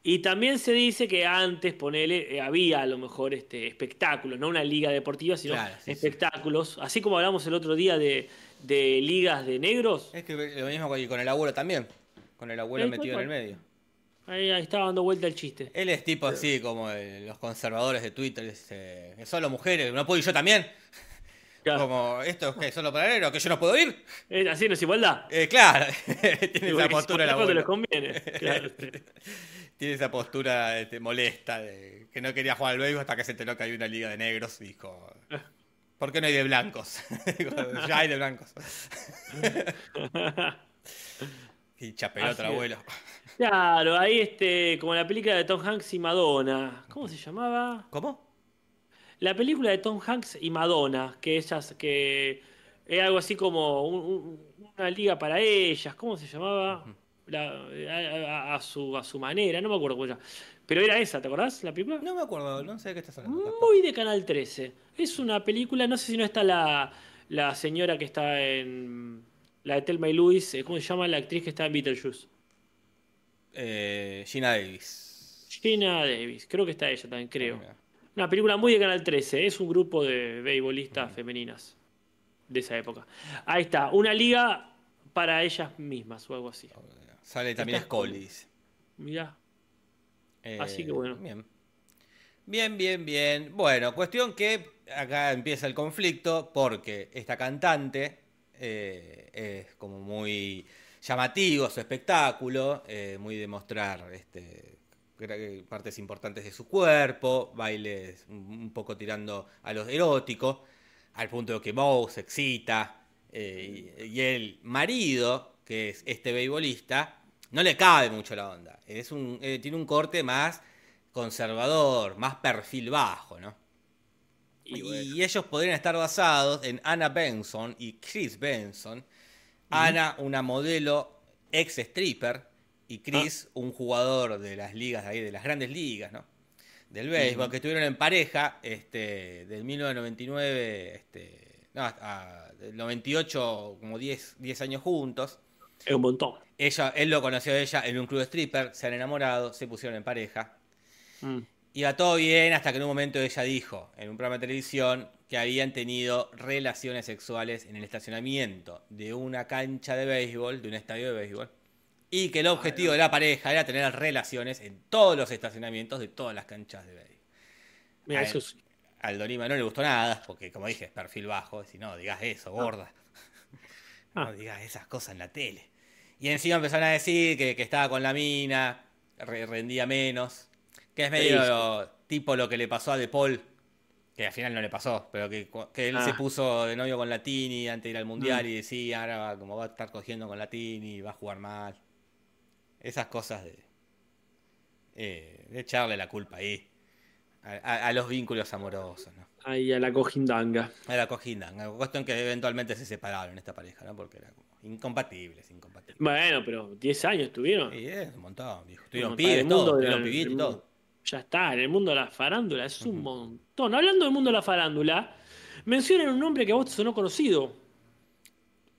S3: Y también se dice que antes, ponele, eh, había a lo mejor este, espectáculos, no una liga deportiva, sino espectáculos. Así como hablamos el otro día de, ligas de negros.
S2: Es que lo mismo con el abuelo también, con el abuelo metido en el medio.
S3: Ahí, estaba dando vuelta el chiste.
S2: Él es tipo así como los conservadores de Twitter, que solo mujeres, ¿no puedo ir yo también? Como, ¿esto es que solo para negros? ¿Que yo no puedo ir?
S3: así no es igualdad.
S2: Eh, claro, tiene esa postura abuelo.
S3: les conviene. Claro
S2: tiene esa postura este, molesta de que no quería jugar al béisbol hasta que se enteró que hay una liga de negros y dijo, ¿por qué no hay de blancos? ya hay de blancos. y chapelota abuelo.
S3: Claro, ahí este, como la película de Tom Hanks y Madonna. ¿Cómo se llamaba?
S2: ¿Cómo?
S3: La película de Tom Hanks y Madonna, que ellas, que es algo así como una liga para ellas, ¿cómo se llamaba? a, su, a su manera, no me acuerdo cómo Pero era esa, ¿te acordás la película?
S2: No me acuerdo, no sé de qué estás hablando.
S3: Muy de Canal 13. Es una película, no sé si no está la, la señora que está en. La de Telma y Luis, eh, ¿cómo se llama la actriz que está en Beetlejuice?
S2: Eh, Gina Davis.
S3: Gina Davis, creo que está ella también, creo. Ah, una película muy de Canal 13, es un grupo de beisbolistas femeninas de esa época. Ahí está, una liga para ellas mismas o algo así.
S2: Sale también dice.
S3: Mirá. Así que bueno.
S2: Bien. Bien, bien, bien. Bueno, cuestión que acá empieza el conflicto porque esta cantante eh, es como muy llamativo su espectáculo, eh, muy de mostrar este, partes importantes de su cuerpo, bailes un poco tirando a los eróticos, al punto de que Moe se excita eh, y, el marido, que es este beisbolista, no le cabe mucho la onda. Es un, eh, tiene un corte más conservador, más perfil bajo, ¿no? Y, ellos podrían estar basados en Anna Benson y Chris Benson. Anna, una modelo ex stripper, y Chris, ah. un jugador de las ligas de ahí, de las grandes ligas, ¿no? Del béisbol, que estuvieron en pareja este, del 1999, este, no, del 98, como 10, 10 años juntos.
S3: Es un montón.
S2: Ella, él lo conoció a ella en un club de stripper, se han enamorado, se pusieron en pareja. Mm. Iba todo bien hasta que en un momento ella dijo en un programa de televisión que habían tenido relaciones sexuales en el estacionamiento de una cancha de béisbol, de un estadio de béisbol, y que el objetivo de la pareja era tener relaciones en todos los estacionamientos de todas las canchas de béisbol.
S3: Mira, eso.
S2: Al no le gustó nada, porque como dije, es perfil bajo, si no, digas eso, gorda. No ah. digas esas cosas en la tele. Y encima empezaron a decir que, estaba con la mina, rendía menos. Que es medio tipo lo que le pasó a De Paul, que al final no le pasó, pero que, él se ah. puso de novio con Latini antes de ir al mundial mm. y decía, ahora como va a estar cogiendo con Latini, va a jugar mal. Esas cosas de, eh, de echarle la culpa ahí. A, los vínculos amorosos, ¿no?
S3: Ahí a la cojindanga.
S2: A la cojindanga. Cuestión que eventualmente se separaron esta pareja, ¿no? Porque era como incompatibles, incompatibles.
S3: Bueno, pero 10 años estuvieron.
S2: Sí, es un montón, viejo. Estuvieron pibes, todo, estuvieron pibitos todo.
S3: Ya está, en el mundo de la farándula es un montón. Hablando del mundo de la farándula, Mencionan un nombre que a vos te sonó conocido.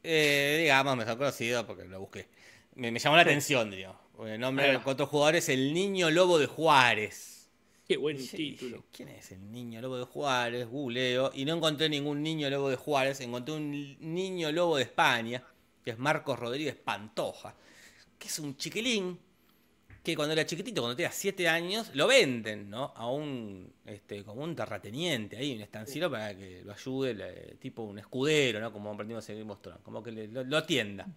S2: Eh, digamos, me ha conocido porque lo busqué. Me, me llamó la atención, porque El nombre
S3: Ahí
S2: del
S3: va.
S2: otro jugador es el Niño Lobo de Juárez.
S3: Qué buen
S2: Y
S3: título.
S2: dije, ¿Quién es el Niño Lobo de Juárez? Googleo. Y no encontré ningún Niño Lobo de Juárez. Encontré un Niño Lobo de España, que es Marcos Rodríguez Pantoja. Que es un chiquilín que cuando era chiquitito, cuando tenía 7 años, lo venden, ¿no? A un, este, como un terrateniente ahí, un estanciero para que lo ayude, le- tipo un escudero, ¿no? Como aprendimos en Game como que le- lo, lo atienda.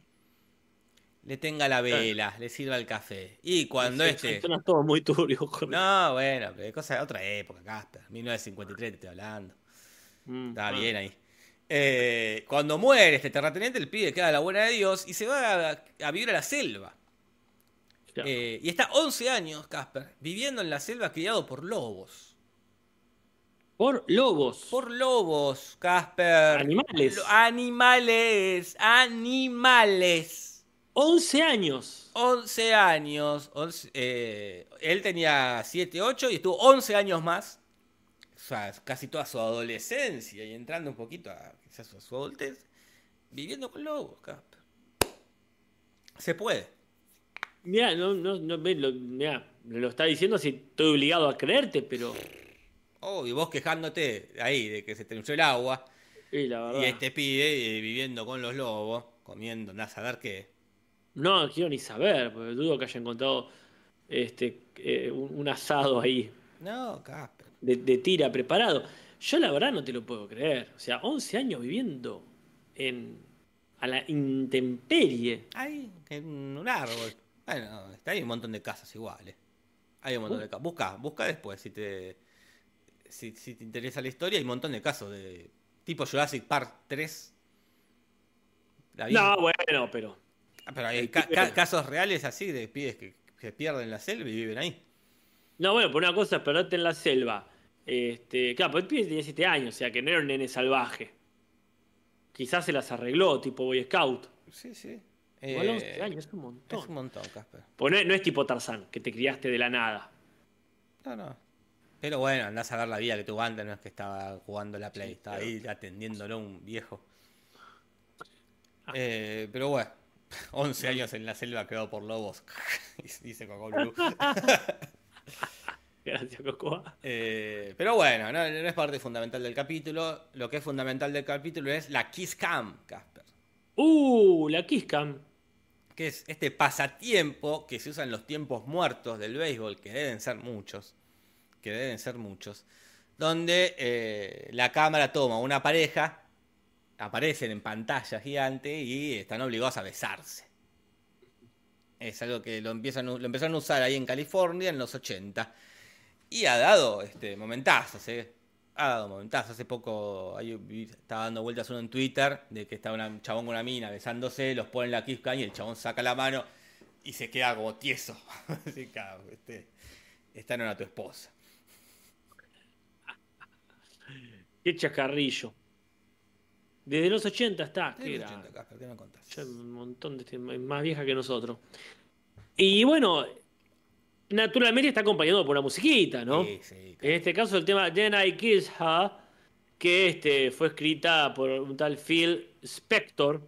S2: Le tenga la vela, le sirva el café. Y cuando
S3: Sí,
S2: este...
S3: Suena todo muy turbio. Jorge.
S2: No, bueno, pero cosa de otra época, Casper. 1953 te estoy hablando.
S3: Mm,
S2: Estaba
S3: ah.
S2: bien ahí. Eh, cuando muere este terrateniente, el pibe queda a la buena de Dios y se va a, a vivir a la selva.
S3: Ya.
S2: Eh, y está 11 años, Casper, viviendo en la selva criado por lobos.
S3: Por lobos.
S2: Por lobos, Casper.
S3: Animales.
S2: Animales. Animales.
S3: 11 años.
S2: 11 años. 11, eh, él tenía 7, 8 y estuvo 11 años más. O sea, casi toda su adolescencia y entrando un poquito a quizás a su adultez. Viviendo con lobos, Casper. Se puede.
S3: Mirá, no, no, no, ve, lo, mirá, me lo está diciendo si estoy obligado a creerte, pero.
S2: Oh, y vos quejándote ahí de que se te el agua.
S3: Sí, la verdad.
S2: Y este pibe eh, viviendo con los lobos, comiendo, andás a saber qué.
S3: No quiero ni saber, porque dudo que haya encontrado este, eh, un, un asado ahí
S2: No, Casper.
S3: de, de tira preparado. Yo la verdad no te lo puedo creer. O sea, 11 años viviendo en a la intemperie.
S2: Ahí, en un árbol. Bueno, está ahí un montón de casas iguales. Hay un montón
S3: Uh.
S2: de casas. Busca, busca después si te, si, si te interesa la historia. Hay un montón de casos de tipo Jurassic Park 3. La vi.
S3: No, bueno, pero.
S2: Ah, Pero hay ca- ca- casos reales así de pibes que se pierden en la selva y viven ahí.
S3: No, bueno, por una cosa perderte en la selva. Este, claro, el pibe tenía 7 años, o sea que no era un nene salvaje. Quizás se las arregló, tipo Boy Scout.
S2: Sí, sí.
S3: Igual
S2: Eh,
S3: 11 años es un montón.
S2: Es un montón, Casper.
S3: Pues no, es- no es tipo Tarzán, que te criaste de la nada.
S2: No, no. Pero bueno, andás a ver la vida que tuvo antes, no es que estaba jugando la Play, estaba ahí atendiéndolo un viejo.
S3: Ah.
S2: Eh, pero bueno, 11 años en la selva quedado por lobos, dice Coco Blue.
S3: Gracias, Cocoa.
S2: Eh, pero bueno, no, no es parte fundamental del capítulo. Lo que es fundamental del capítulo es la Kiss Cam, Casper.
S3: Uh, la Kiss Cam.
S2: Que es este pasatiempo que se usa en los tiempos muertos del béisbol, que deben ser muchos. Que deben ser muchos. Donde eh, la cámara toma una pareja, aparecen en pantalla gigante y están obligados a besarse. Es algo que lo, empiezan, lo empezaron a usar ahí en California en los 80. Y ha dado este, momentazos, ¿eh? Ha dado momentazos. Hace poco ahí estaba dando vueltas uno en Twitter de que estaba una- un chabón con una mina besándose, los ponen la kiss cam y el chabón saca la mano y se queda como tieso. Así, claro, este, esta no era tu esposa.
S3: Qué chacarrillo. Desde los 80 está.
S2: ¿Qué
S3: que
S2: es
S3: era
S2: 80, Casper? ¿Qué me contás?
S3: ya un montón de más vieja que nosotros. Y bueno, naturalmente está acompañado por una musiquita, ¿no?
S2: Sí, sí,
S3: En este caso el tema Then I Kiss Her, que este, fue escrita por un tal Phil Spector,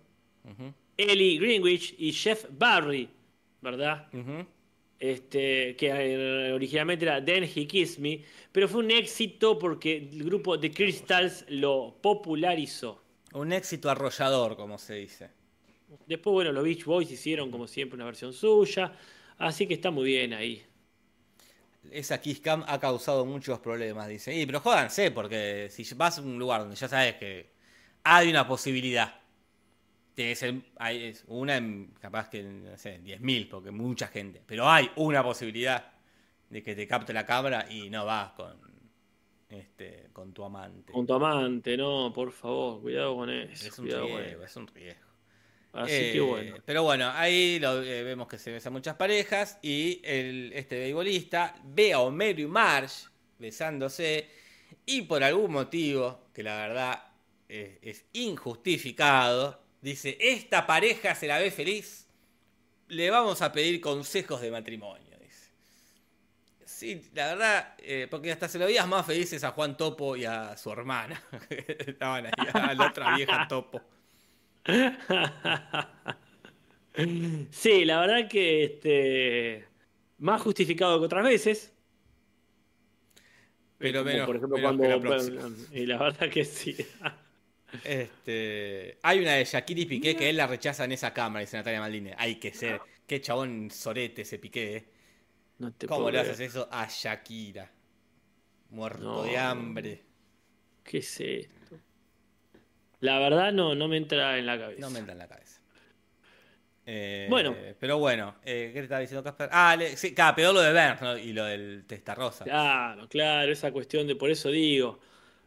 S3: Ellie Greenwich y Jeff Barry, ¿verdad? Este, que eh, originalmente era Then He Kissed Me, pero fue un éxito porque el grupo The Crystals lo popularizó.
S2: Un éxito arrollador, como se dice.
S3: Después, bueno, los Beach Boys hicieron como siempre una versión suya, así que está muy bien ahí.
S2: Esa Kiss Cam ha causado muchos problemas, dice. Y pero jódanse, porque si vas a un lugar donde ya sabes que hay una posibilidad, que ser hay, una en, capaz que, no sé, 10.000, porque mucha gente, pero hay una posibilidad de que te capte la cámara y no vas con, este, con tu amante.
S3: Con tu amante, no, por favor, cuidado con eso.
S2: Es un
S3: con
S2: riesgo,
S3: eso.
S2: es un riesgo.
S3: Así
S2: Eh,
S3: que bueno.
S2: Pero bueno, ahí lo, eh, vemos que se besan muchas parejas y el, este beisbolista ve a Homero y Marge besándose y por algún motivo, que la verdad eh, es injustificado, dice, esta pareja se la ve feliz, le vamos a pedir consejos de matrimonio, dice. Sí, la verdad, eh, porque hasta se lo veías más felices a Juan Topo y a su hermana. Estaban ahí, a la otra vieja Topo.
S3: Sí, la verdad que este, más justificado que otras veces.
S2: Pero
S3: Como,
S2: menos,
S3: por ejemplo,
S2: menos
S3: cuando.
S2: la
S3: y la verdad que sí.
S2: Este, hay una de Shakira y Piqué que él la rechaza en esa cámara, dice Natalia Maldini. Hay que ser. Qué chabón sorete ese Piqué. eh.
S3: No te
S2: ¿Cómo le haces eso a Shakira? Muerto
S3: No.
S2: de hambre.
S3: ¿Qué es esto? La verdad no, no me entra en la cabeza.
S2: No me entra en la cabeza. Eh,
S3: Bueno.
S2: Pero bueno, eh, ¿qué te estaba diciendo Casper? Ah, le- sí, claro, peor lo de Burns ¿no? y lo del Testarrosa.
S3: Claro, claro, esa cuestión de, por eso digo,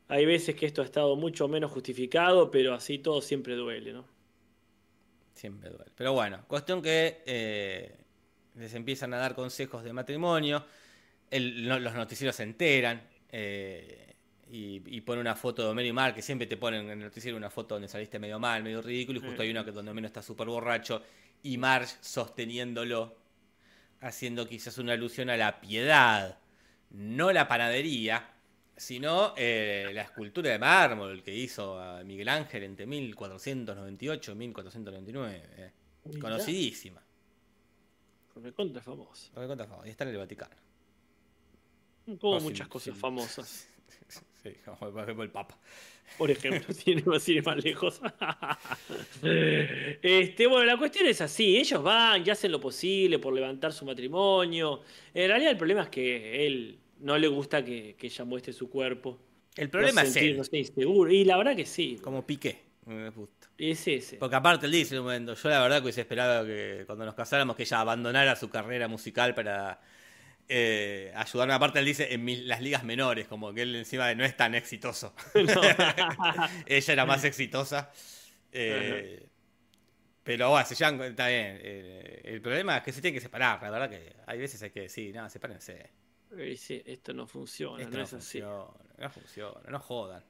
S3: hay veces que esto ha estado mucho menos justificado, pero así todo siempre duele, ¿no?
S2: Siempre duele. Pero bueno, cuestión que eh, les empiezan a dar consejos de matrimonio. el- no- los noticieros se enteran. eh, y, y pone una foto de Homero y Mar, que siempre te ponen en el noticiero una foto donde saliste medio mal, medio ridículo. Y justo hay una que donde Homero está súper borracho. Y Marge sosteniéndolo. Haciendo quizás una alusión a la piedad. No la panadería. Sino eh, la escultura de mármol que hizo a Miguel Ángel entre 1498 y 1499. eh. Conocidísima.
S3: Recontra
S2: que cuenta Fabo, Y está en el Vaticano.
S3: Como muchas cosas famosas.
S2: Sí, como el Papa.
S3: Por ejemplo, ir- sin ir más lejos. este, bueno, la cuestión es así, ellos van y hacen lo posible por levantar su matrimonio. En realidad el problema es que él no le gusta que, que ella muestre su cuerpo.
S2: El problema
S3: No
S2: es
S3: sentir-
S2: él,
S3: no sé, inseguro. Y la verdad que sí.
S2: como Piqué. me gusta.
S3: Es ese.
S2: Porque aparte él dice en un momento, yo la verdad que hubiese esperado que cuando nos casáramos que ella abandonara su carrera musical para eh, ayudarme. Aparte él dice en las ligas menores, como que él encima no es tan exitoso.
S3: No.
S2: Ella era más exitosa. Eh, pero bueno, se llevan, está bien. Eh, el problema es que se tiene que separar. La verdad que hay veces hay que decir, no, sepárense.
S3: Sí, esto no funciona,
S2: Esto
S3: no
S2: no
S3: es así.
S2: funciona, no funciona, no jodan.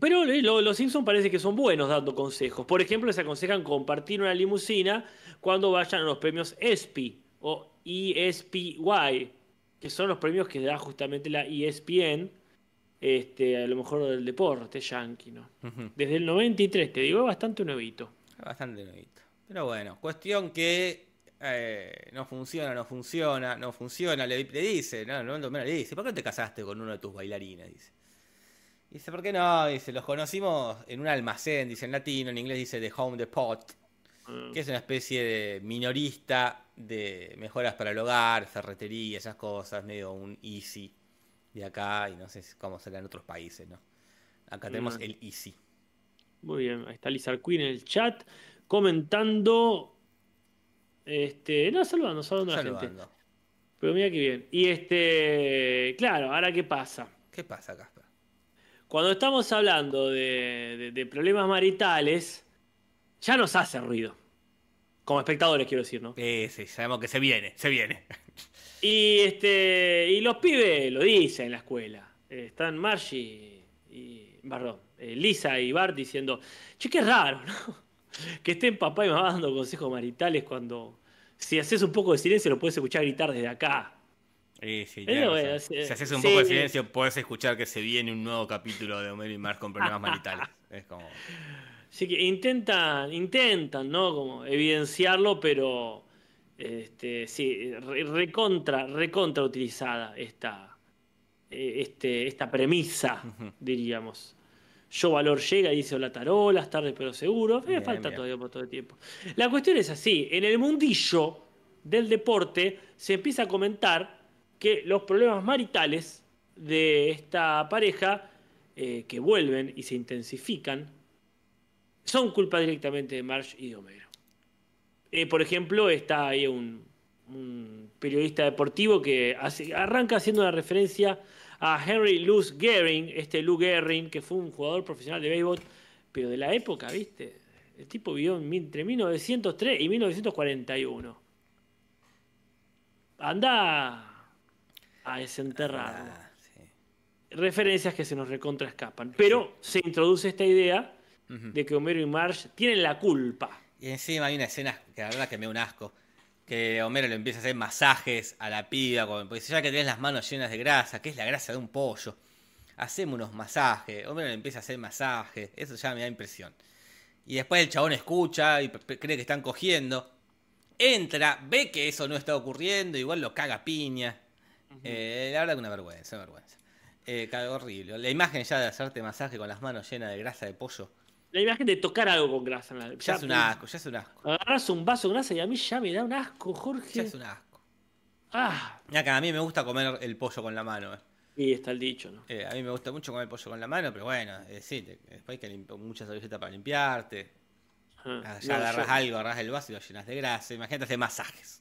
S3: Pero lo- los Simpsons parece que son buenos dando consejos. Por ejemplo, les aconsejan compartir una limusina cuando vayan a los premios ESPY o ESPY, que son los premios que da justamente la ESPN, este, a lo mejor del deporte yankee, ¿no? Desde el 93, te digo, es bastante nuevito.
S2: Bastante nuevito. Pero bueno, cuestión que eh, no funciona, no funciona, no funciona. Le, le dice, no, no, no, le dice, ¿por qué no te casaste con uno de tus bailarines? Dice. Dice, ¿por qué no? Dice, los conocimos en un almacén, dice en latino, en inglés dice The Home Depot, Que es una especie de minorista de mejoras para el hogar, ferretería, esas cosas, medio un easy de acá, y no sé cómo será en otros países, ¿no? Acá tenemos
S3: Mm.
S2: el easy.
S3: Muy bien, ahí está Lizard Queen en el chat comentando. Este, no, saludando, saludando a la gente. Pero mira qué bien. Y este, claro, ahora qué pasa.
S2: ¿Qué pasa, Casper?
S3: Cuando estamos hablando de, de- de problemas maritales, ya nos hace ruido. Como espectadores, quiero decir, ¿no?
S2: Sí, sí, sabemos que se viene, se viene.
S3: Y este, y los pibes lo dicen en la escuela. Eh, están Margie y, perdón, eh, Lisa y Bart diciendo, che, qué raro, ¿no? Que estén papá y mamá dando consejos maritales cuando si haces un poco de silencio lo puedes escuchar gritar desde acá.
S2: Sí, sí,
S3: sí,
S2: si haces un
S3: sí.
S2: poco de silencio, podés escuchar que se viene un nuevo capítulo de Homero y Mar con problemas maritales. Es como.
S3: Así que intentan, intentan, ¿no? Como evidenciarlo, pero este, sí, re- recontra, recontra utilizada esta, eh, este, esta premisa, diríamos. Yo valor llega, dice Hola Tarolas, tarde pero seguro.
S2: Bien,
S3: falta
S2: bien.
S3: todavía por todo el tiempo. La cuestión es así, en el mundillo del deporte se empieza a comentar que los problemas maritales de esta pareja, eh, que vuelven y se intensifican, son culpa directamente de Marge y de Homero. Eh, por ejemplo, está ahí un, un periodista deportivo que hace- arranca haciendo una referencia a Henry Luz Gehring, este Lou Gehring, que fue un jugador profesional de béisbol, pero de la época, ¿viste? El tipo vivió entre 1903 y 1941. Anda a desenterrarlo.
S2: Ah, sí.
S3: Referencias que se nos recontra escapan. Pero se introduce esta idea De que Homero y Marge tienen la culpa.
S2: Y encima hay una escena que la verdad que me da un asco. que Homero le empieza a hacer masajes a la piba, porque ya que tenés las manos llenas de grasa, que es la grasa de un pollo, hacemos unos masajes, Homero le empieza a hacer masajes, eso ya me da impresión. Y después el chabón escucha y cree que están cogiendo, entra, ve que eso no está ocurriendo, igual lo caga piña. Eh, la verdad que una vergüenza, una vergüenza. Eh, horrible. La imagen ya de hacerte masaje con las manos llenas de grasa de pollo
S3: la imagen de tocar algo con grasa.
S2: Ya, ya es un asco, ya es un asco.
S3: Agarras un vaso de grasa y a mí ya me da un asco, Jorge.
S2: Ya es un asco.
S3: Ah.
S2: Ya que a mí me gusta comer el pollo con la mano. Eh.
S3: Y está el dicho, ¿no?
S2: Eh, a mí me gusta mucho comer el pollo con la mano, pero bueno, eh, sí, después hay que muchas servilletas para limpiarte. Ah, ya agarras algo, agarras el vaso y lo llenas de grasa. Imagínate hacer masajes.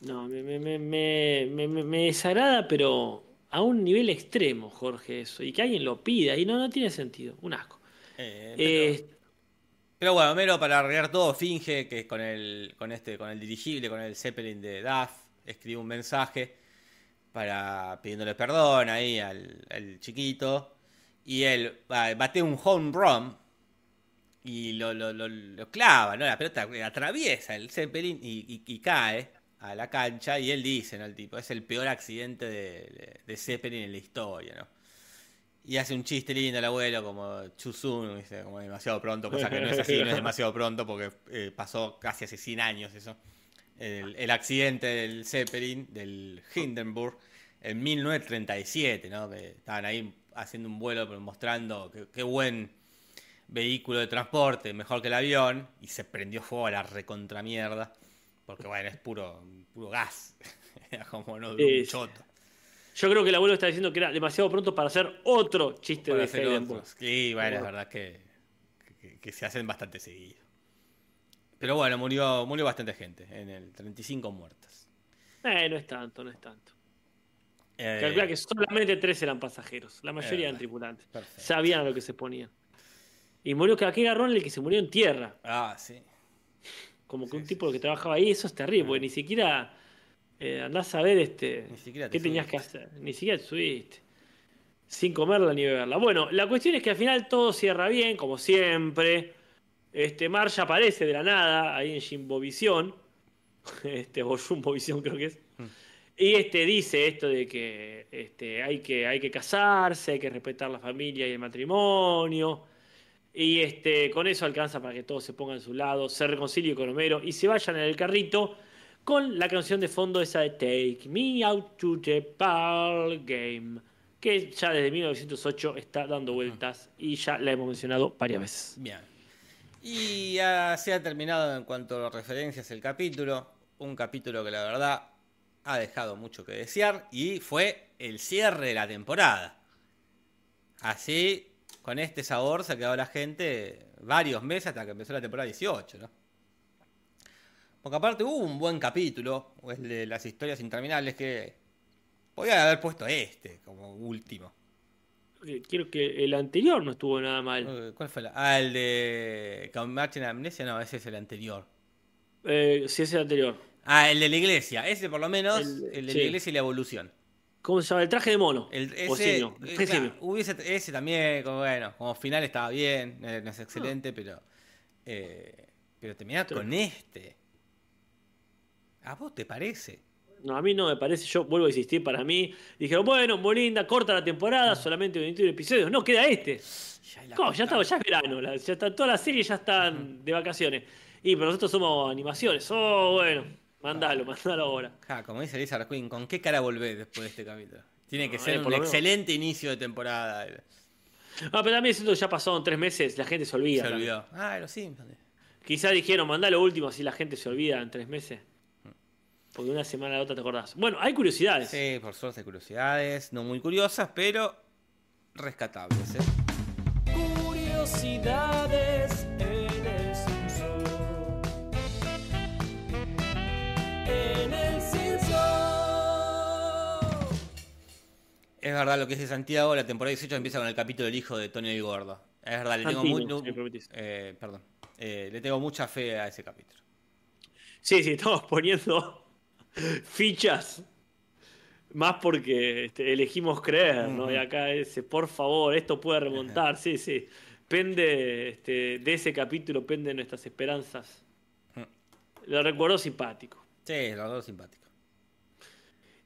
S3: No, me, me, me, me, me desagrada, pero a un nivel extremo, Jorge, eso. Y que alguien lo pida. Y no, no tiene sentido. Un asco.
S2: Eh, eh, pero, bueno, Homero para arreglar todo finge que con el, con este, con el dirigible, con el Zeppelin de Duff, escribe un mensaje para pidiéndole perdón ahí al, chiquito. Y él bate un home run y lo, lo, clava, ¿no? La pelota atraviesa el Zeppelin y, cae a la cancha. Y él dice, ¿no? El tipo, es el peor accidente de, de Zeppelin en la historia, ¿no? Y hace un chiste lindo el abuelo, como Chusun, como demasiado pronto, cosa que no es así, no es demasiado pronto, porque eh, pasó casi hace 100 años eso. El, accidente del Zeppelin, del Hindenburg, en 1937, ¿no? Que estaban ahí haciendo un vuelo, mostrando qué buen vehículo de transporte, mejor que el avión, y se prendió fuego a la recontramierda, porque bueno, es puro, puro gas, como no de un choto.
S3: Yo creo que el abuelo está diciendo que era demasiado pronto para hacer otro chiste de
S2: Heidenberg. Sí, bueno, es verdad que, que, se hacen bastante seguido. Pero bueno, murió, murió bastante gente, en el 35 muertas.
S3: Eh, no es tanto, no es tanto. Eh, Calcula que solamente tres eran pasajeros, la mayoría eran tripulantes. Sabían a lo que se ponían. Y murió que aquí Ron el que se murió en tierra.
S2: Ah, sí.
S3: Como que un tipo que trabajaba ahí, eso es terrible, porque ni siquiera eh, andás a ver este, qué tenías que hacer. Ni siquiera te subiste. Sin comerla ni beberla. Bueno, la cuestión es que al final todo cierra bien, como siempre. Este, Marge aparece de la nada ahí en Jimbovisión. Este, o Jumbovisión creo que es. Mm. Y este dice esto de que, este, hay que hay que casarse, hay que respetar la familia y el matrimonio. Y este, con eso alcanza para que todos se pongan a su lado, se reconcilie con Homero y se vayan en el carrito con la canción de fondo esa de Take Me Out to the Ball Game, que ya desde 1908 está dando vueltas y ya la hemos mencionado varias veces.
S2: Bien. Y ya se ha terminado en cuanto a referencias el capítulo, un capítulo que la verdad ha dejado mucho que desear y fue el cierre de la temporada. Así, con este sabor se ha quedado la gente varios meses hasta que empezó la temporada 18, ¿no? Porque aparte hubo un buen capítulo, el de las historias interminables, que podía haber puesto este como último.
S3: Quiero que el anterior no estuvo nada mal.
S2: Eh, ¿Cuál fue? La? Ah, el de Martin Amnesia, no, ese es el anterior.
S3: Eh, sí, ese es el anterior.
S2: Ah, el de la iglesia, ese por lo menos, el, de la iglesia y la evolución.
S3: ¿Cómo se llama? El traje de mono.
S2: El, ese, eh, hubiese, ese también, como, bueno, como final estaba bien, no es excelente, pero. Eh, pero terminar con este. ¿A vos te parece?
S3: No, a mí no me parece, yo vuelvo a insistir, para mí, dijeron, bueno, muy linda, corta la temporada, solamente 21 episodios, no, queda este. Ya, ¿Cómo? ya está, ya es verano, ya está, todas las series ya están de vacaciones. Y pero nosotros somos animaciones, oh, bueno, mandalo, mandalo ahora.
S2: como dice Lisa Queen, ¿con qué cara volvés después de este capítulo? Tiene que ser un excelente inicio de temporada.
S3: Ah, pero también siento que ya pasaron tres meses, la gente se olvida.
S2: Se olvidó. Ah, los sí.
S3: Quizás dijeron, mandalo último, así la gente se olvida en tres meses. Porque una semana a la otra te acordás. Bueno, hay curiosidades.
S2: Sí, por suerte hay curiosidades. No muy curiosas, pero rescatables. ¿eh?
S1: Curiosidades en el En el
S2: Es verdad lo que dice Santiago, la temporada 18 empieza con el capítulo del hijo de Tonio y Gordo. Es verdad, le tengo, muy, eh, perdón, eh, le tengo mucha fe a ese capítulo.
S3: Sí, sí, estamos poniendo fichas. Más porque este, elegimos creer, ¿no? Y acá ese, por favor, esto puede remontar, sí, sí. Pende, este, de ese capítulo pende nuestras esperanzas Lo recuerdo simpático.
S2: Sí, los dos simpáticos.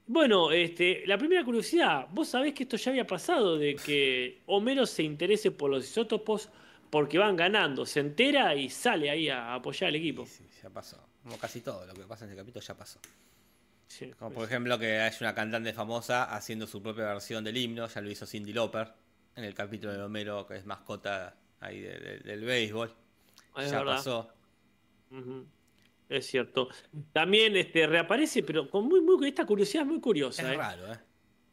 S3: Bueno, este, la primera curiosidad, vos sabés que esto ya había pasado, de que Homero se interese por los isótopos porque van ganando, se entera y sale ahí a apoyar al equipo.
S2: Sí, sí, ya pasó. Como casi todo lo que pasa en este capítulo ya pasó.
S3: Sí,
S2: Como por ejemplo que hay una cantante famosa haciendo su propia versión del himno, ya lo hizo Cindy Lauper en el capítulo de Homero que es mascota ahí de- de- del béisbol.
S3: Es
S2: ya
S3: verdad.
S2: pasó.
S3: Es cierto. También este, reaparece, pero con muy, muy, esta curiosidad es muy curiosa.
S2: Es
S3: ¿eh?
S2: raro, ¿eh?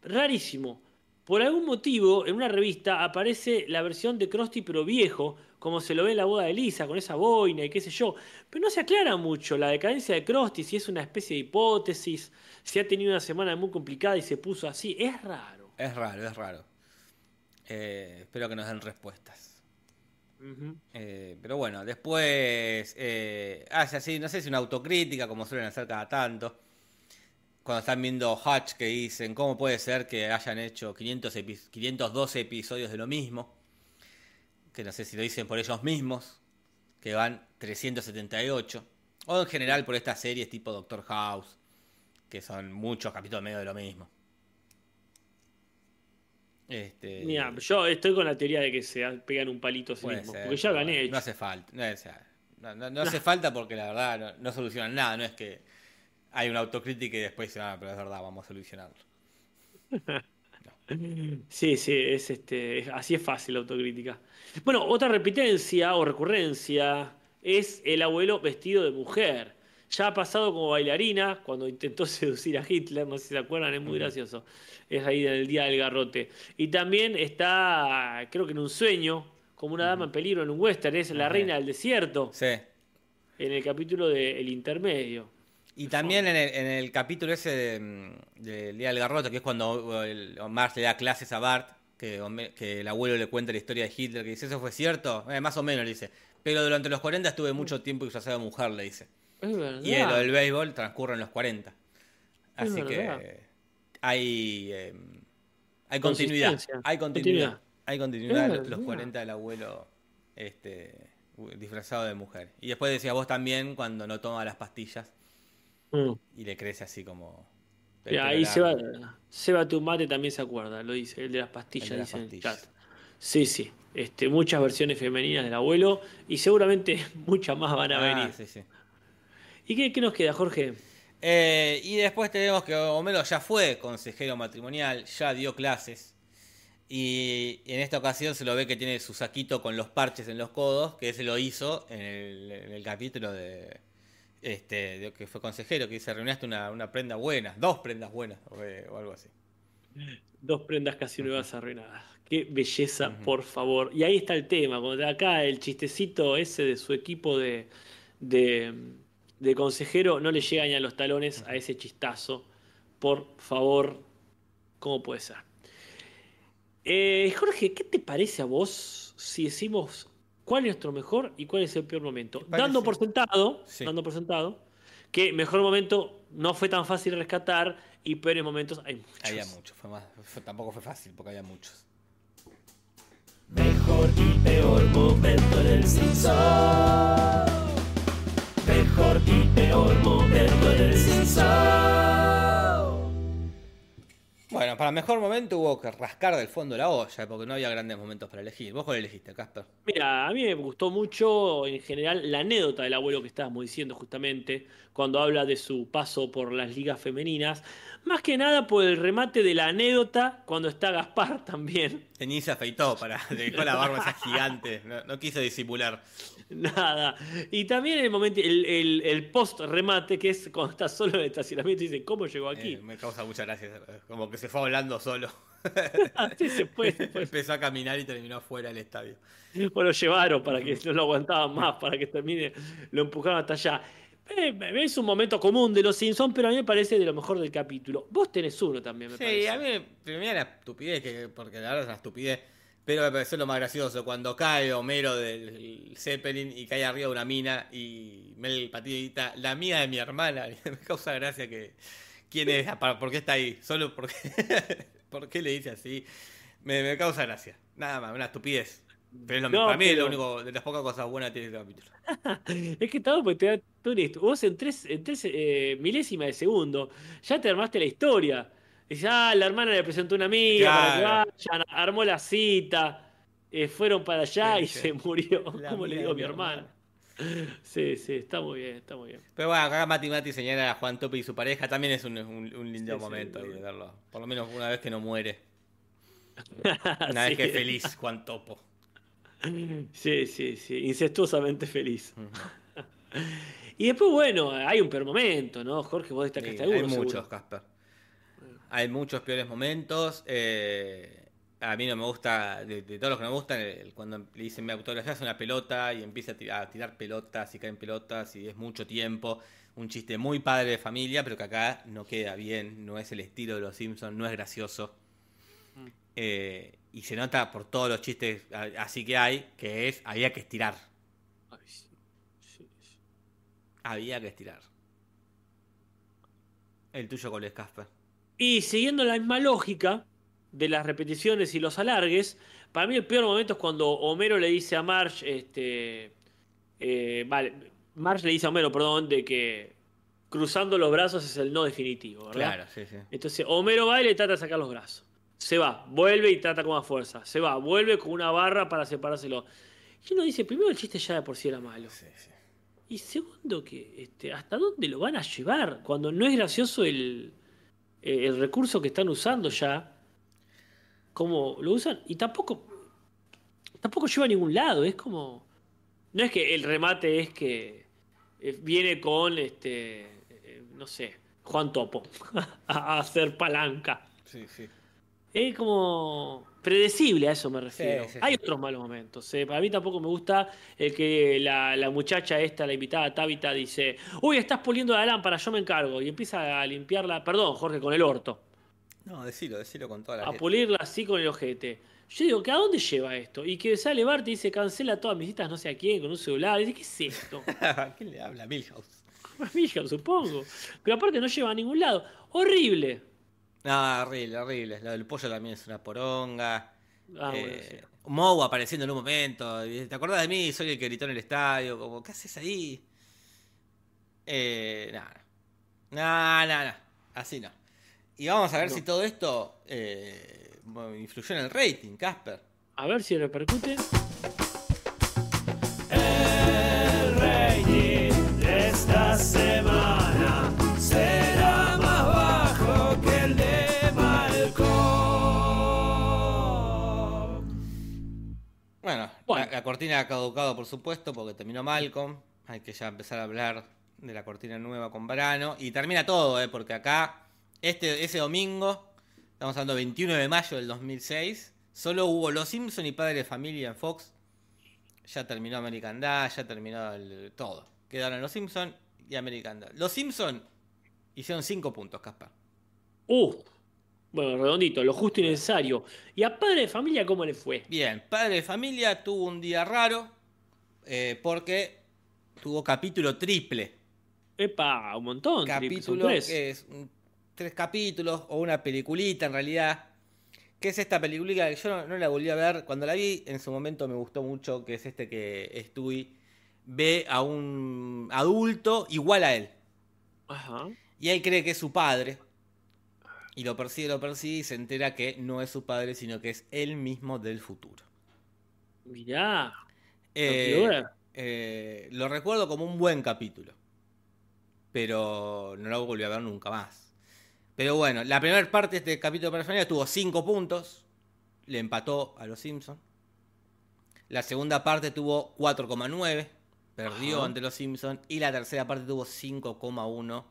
S3: Rarísimo. Por algún motivo, en una revista aparece la versión de Krusty, pero viejo, como se lo ve en la boda de Lisa, con esa boina y qué sé yo. Pero no se aclara mucho la decadencia de Krusty, si es una especie de hipótesis, si ha tenido una semana muy complicada y se puso así. Es raro.
S2: Es raro, es raro. Eh, espero que nos den respuestas. Eh, pero bueno, después eh, hace así, no sé si una autocrítica, como suelen hacer cada tanto. Cuando están viendo Hutch, que dicen, ¿cómo puede ser que hayan hecho 500 epi- 512 episodios de lo mismo? Que no sé si lo dicen por ellos mismos, que van 378. O en general por estas series tipo Doctor House, que son muchos capítulos medio de lo mismo. Este,
S3: Mira, yo estoy con la teoría de que se pegan un palito a sí mismos,
S2: ser,
S3: porque ya
S2: pero
S3: hecho.
S2: No hace falta. No, no- no- no hace falta porque la verdad no, no solucionan nada. No es que hay una autocrítica y después dicen, ah, pero es verdad, vamos a solucionarlo.
S3: Sí, sí, es este, es- así es fácil la autocrítica. Bueno, otra repitencia o recurrencia es el abuelo vestido de mujer. Ya ha pasado como bailarina cuando intentó seducir a Hitler, no sé si se acuerdan, es muy gracioso. Es ahí del día del garrote. Y también está, creo que en un sueño, como una dama en peligro en un western, es la reina del desierto,
S2: Sí.
S3: en el capítulo de El Intermedio.
S2: Y también en el, en el capítulo ese de, mm, del Día del Garrote, que es cuando el, Marx le da clases a Bart, que, el abuelo le cuenta la historia de Hitler, que dice, ¿eso fue cierto? Eh, más o menos, le dice. Pero durante los 40 estuve mucho tiempo disfrazado de mujer, le dice.
S3: Es verdad.
S2: Y lo del béisbol transcurre en los 40. Así que hay, eh, hay continuidad. Hay continuidad. Hay continuidad los, los
S3: verdad.
S2: 40 del abuelo este, disfrazado de mujer. Y después decías vos también cuando no toma las pastillas
S3: Mm.
S2: y le crece así como... pelo
S3: ahí Seba. Seba Tumate también se acuerda, lo dice, el de las pastillas,
S2: de las
S3: dice en el
S2: pastillas.
S3: chat. Sí, sí. Este, muchas versiones femeninas del abuelo y seguramente muchas más van a
S2: Ah,
S3: venir.
S2: sí, sí.
S3: ¿Y qué, qué nos queda, Jorge?
S2: Eh, y después tenemos que Homero ya fue consejero matrimonial, ya dio clases. Y en esta ocasión se lo ve que tiene su saquito con los parches en los codos, que ese lo hizo en el, en el capítulo de, este, que fue consejero, que dice, reuniste una, una prenda buena, dos prendas buenas, o, eh, o algo así.
S3: Dos prendas casi nuevas arruinadas. Qué belleza, por favor. Y ahí está el tema, acá el chistecito ese de su equipo de, de, de consejero no le llega ni a los talones a ese chistazo. Por favor, ¿cómo puede ser? Eh, Jorge, ¿qué te parece a vos si decimos cuál es nuestro mejor y cuál es el peor momento?
S2: parece?
S3: Dando por sentado,
S2: Sí.
S3: dando por sentado, que mejor momento no fue tan fácil rescatar y peores momentos hay muchos.
S2: Había muchos, fue más, fue- tampoco fue fácil porque había muchos.
S1: Mejor y peor momento en el Simpson. Mejor y peor momento en el Simpson.
S2: Bueno, para mejor momento hubo que rascar del fondo la olla, porque no había grandes momentos para elegir. ¿Vos cuál elegiste, Casper?
S3: Mira, a mí me gustó mucho en general la anécdota del abuelo que estábamos diciendo justamente cuando habla de su paso por las ligas femeninas. Más que nada por el remate de la anécdota cuando está Gaspar también.
S2: Y se afeitó para. Dejó la barba esa gigante. No, no quiso disimular.
S3: Nada. Y también el momento, el, el- el post remate que es cuando está solo en el estacionamiento y dice, ¿cómo llegó aquí?
S2: Eh, me causa mucha gracia. Como que se fue hablando solo.
S3: Así se fue. se fue.
S2: Empezó a caminar y terminó afuera del estadio.
S3: O lo llevaron para que no lo aguantaban más, para que termine, lo empujaron hasta allá. Eh, Es un momento común de los Simpsons, pero a mí me parece de lo mejor del capítulo. Vos tenés uno también, me
S2: Sí,
S3: parece.
S2: a mí me primero la estupidez, que, porque la verdad es una estupidez. Pero me pareció lo más gracioso cuando cae Homero del Zeppelin y cae arriba de una mina y Mel Patidita, la mía de mi hermana. Me causa gracia que. ¿Quién es? Apa- ¿Por qué está ahí? Solo porque. ¿Por qué le dice así? Me, me causa gracia. Nada más, una estupidez. Pero es lo,
S3: No,
S2: para mí es lo único, de las pocas cosas buenas que tiene este capítulo.
S3: Es que estaba porque te da todo esto. Vos en tres, en tres eh, milésimas de segundo ya te armaste la historia. Dices, ah, la hermana le presentó una amiga para
S2: Claro.
S3: que vayan, armó la cita, eh, fueron para allá
S2: Sí,
S3: y
S2: sí.
S3: se murió.
S2: La
S3: ¿Cómo le digo a mi
S2: mi
S3: hermana? Sí, sí, está muy bien, está muy bien.
S2: Pero bueno, acá Mati Mati señala a Juan Tope y su pareja. También es un, un- un lindo
S3: Sí,
S2: momento de verlo. Por lo menos una vez que no muere. Una vez que es feliz, Juan Topo.
S3: Sí, sí, sí, incestuosamente feliz. Y después, bueno, hay un peor momento, ¿no? Jorge, vos
S2: Sí,
S3: destacaste
S2: hay
S3: alguno,
S2: muchos,
S3: seguro.
S2: Casper. Hay muchos peores momentos. eh, a mí no me gusta, de, de todos los que no me gustan, el- cuando le dicen me autografías una pelota y empieza a tirar, a tirar pelotas y caen pelotas y es mucho tiempo. Un chiste muy padre de familia, pero que acá no queda bien, no es el estilo de los Simpsons, no es gracioso.
S3: Mm.
S2: Eh, y se nota por todos los chistes así que hay, que es había que estirar.
S3: Ay, sí, sí, sí.
S2: Había que estirar. El tuyo con el Casper.
S3: Y siguiendo la misma lógica de las repeticiones y los alargues, para mí el peor momento es cuando Homero le dice a Marge, este, eh, vale, Marge le dice a Homero, perdón, de que cruzando los brazos es el no definitivo, ¿verdad?
S2: Claro, sí, sí.
S3: Entonces Homero va y le trata de sacar los brazos. Se va, vuelve y trata con más fuerza. Se va, vuelve con una barra para separárselo. Y uno dice, primero el chiste ya de por sí era malo.
S2: Sí, sí.
S3: Y segundo, que este, ¿hasta dónde lo van a llevar? Cuando no es gracioso el, eh, el recurso que están usando ya. Como lo usan. Y tampoco. Tampoco lleva a ningún lado. Es como. No es que el remate es que eh, viene con este. eh, no sé. Juan Topo. a hacer palanca.
S2: Sí, sí.
S3: Es como predecible, a eso me refiero.
S2: Sí, sí,
S3: Hay otros malos momentos. eh. Para mí tampoco me gusta el que la, la muchacha esta, la invitada Tabita, dice, uy, estás puliendo la lámpara, yo me encargo. Y empieza a limpiarla, perdón, Jorge, con el orto.
S2: No, decilo, decilo con toda la
S3: A
S2: gente.
S3: pulirla así con el ojete. Yo digo, ¿que ¿a dónde lleva esto? Y que sale Bart y dice, cancela todas mis citas, no sé a quién, con un celular. Y dice, ¿qué es esto?
S2: ¿A quién le habla? Milhouse.
S3: A mi hija, supongo. Pero aparte no lleva a ningún lado. Horrible.
S2: No, horrible, horrible. Lo del pollo también es una poronga.
S3: Ah, bueno,
S2: Eh,
S3: sí.
S2: Moe apareciendo en un momento. ¿Te acordás de mí? Soy el que gritó en el estadio. Como, ¿qué haces ahí? Eh, nada. Nada, nada. Así no. Y vamos a ver
S3: No.
S2: si todo esto eh, influyó en el rating, Casper.
S3: A ver si repercute.
S2: Cortina ha caducado, por supuesto, porque terminó Malcolm. Hay que ya empezar a hablar de la cortina nueva con Varano. Y termina todo, ¿eh? porque acá, este, ese domingo, estamos hablando 21 de mayo del 2006, solo hubo Los Simpson y Padre de Familia en Fox. Ya terminó American Dad, ya terminó todo. Quedaron Los Simpson y American Dad. Los Simpson hicieron 5 puntos, Caspar.
S3: Uh, bueno, redondito, lo justo y necesario. ¿Y a padre de familia cómo le fue?
S2: Bien, Padre de Familia tuvo un día raro eh, porque tuvo capítulo triple.
S3: Epa, un montón.
S2: capítulo
S3: tres.
S2: es un- tres capítulos o una peliculita en realidad. ¿Qué es esta peliculita? que Yo no, no la volví a ver. Cuando la vi en su momento me gustó mucho, que es este que Stewie ve a un adulto igual a él.
S3: Ajá.
S2: Y él cree que es su padre. Y lo persigue, lo persigue y se entera que no es su padre, sino que es él mismo del futuro.
S3: Mirá.
S2: Eh, eh, lo recuerdo como un buen capítulo. Pero no lo volví a ver nunca más. Pero bueno, la primera parte de este capítulo para familia tuvo 5 puntos. Le empató a los Simpsons. La segunda parte tuvo 4,9. Perdió
S3: Ajá.
S2: ante los Simpsons. Y la tercera parte tuvo 5,1.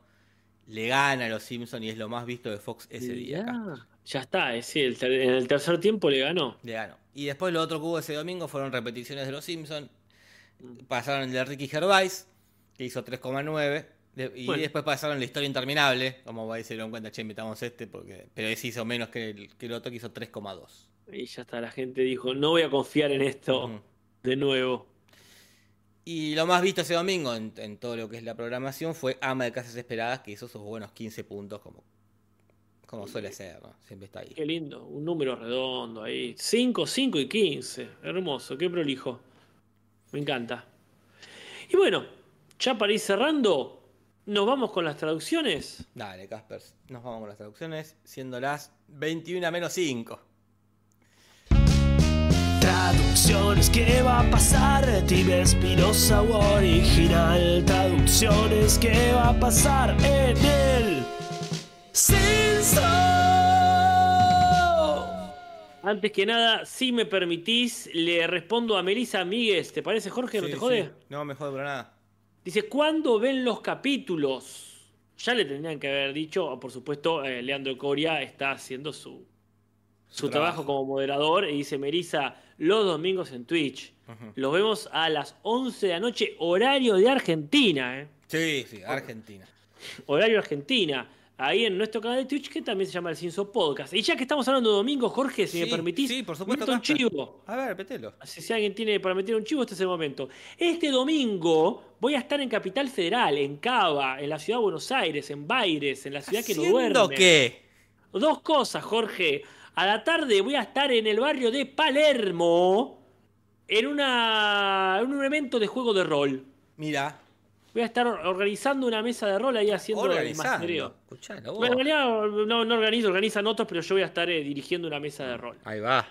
S2: Le gana a los Simpsons y es lo más visto de Fox ese día. acá.
S3: Ya está, es decir, el en el tercer tiempo le ganó.
S2: Le ganó. Y después lo otro que hubo ese domingo fueron repeticiones de Los Simpsons. Pasaron el de Ricky Gervais, que hizo 3,9. de- Y
S3: Bueno.
S2: después pasaron la historia interminable. Como ahí se dieron cuenta, che, invitamos este, porque pero ese hizo menos que el, que el otro que hizo 3,2.
S3: Y ya está, la gente dijo, no voy a confiar en esto de nuevo.
S2: Y lo más visto ese domingo en, en todo lo que es la programación fue Ama de Casas Esperadas, que hizo sus buenos 15 puntos, como Como suele ser, ¿no? Siempre está ahí.
S3: Qué lindo, un número redondo ahí. 5, 5 y 15. Hermoso, qué prolijo. Me encanta. Y bueno, ya para ir cerrando, nos vamos con las traducciones.
S2: Dale, Casper, nos vamos con las traducciones, siendo las 21 menos 5.
S1: Traducciones, ¿qué va a pasar? Time Espinosa o original. Traducciones, ¿qué va a pasar en el Censo?
S3: Antes que nada, si me permitís, le respondo a Melissa Míguez. ¿Te parece, Jorge? ¿No
S2: Sí,
S3: te jode?
S2: sí. No me jode para nada.
S3: Dice, ¿cuándo ven los capítulos? Ya le tendrían que haber dicho, por supuesto, eh, Leandro Coria está haciendo su, su,
S2: Su
S3: trabajo.
S2: trabajo.
S3: como moderador y dice, Melissa, los domingos en Twitch. Los vemos a las 11 de la noche, horario de Argentina, ¿eh?
S2: Sí, sí, Argentina.
S3: Horario Argentina. Ahí en nuestro canal de Twitch, que también se llama El Cinso Podcast. Y ya que estamos hablando de domingo, Jorge, si me permitís,
S2: sí, por supuesto,
S3: un chivo.
S2: A ver, petelo.
S3: Si, si alguien tiene para meter un chivo, este es el momento. Este domingo voy a estar en Capital Federal, en Cava, en la ciudad de Buenos Aires, en Baires, en la ciudad que no
S2: ¿Haciendo
S3: duerme.
S2: qué?
S3: Dos cosas, Jorge. A la tarde voy a estar en el barrio de Palermo en, una, en un evento de juego de rol.
S2: Mira,
S3: Voy a estar organizando una mesa de rol ahí haciendo el
S2: organizando. vos.
S3: Bueno, en realidad no, no organizo, organizan otros, pero yo voy a estar eh, dirigiendo una mesa de rol.
S2: Ahí va.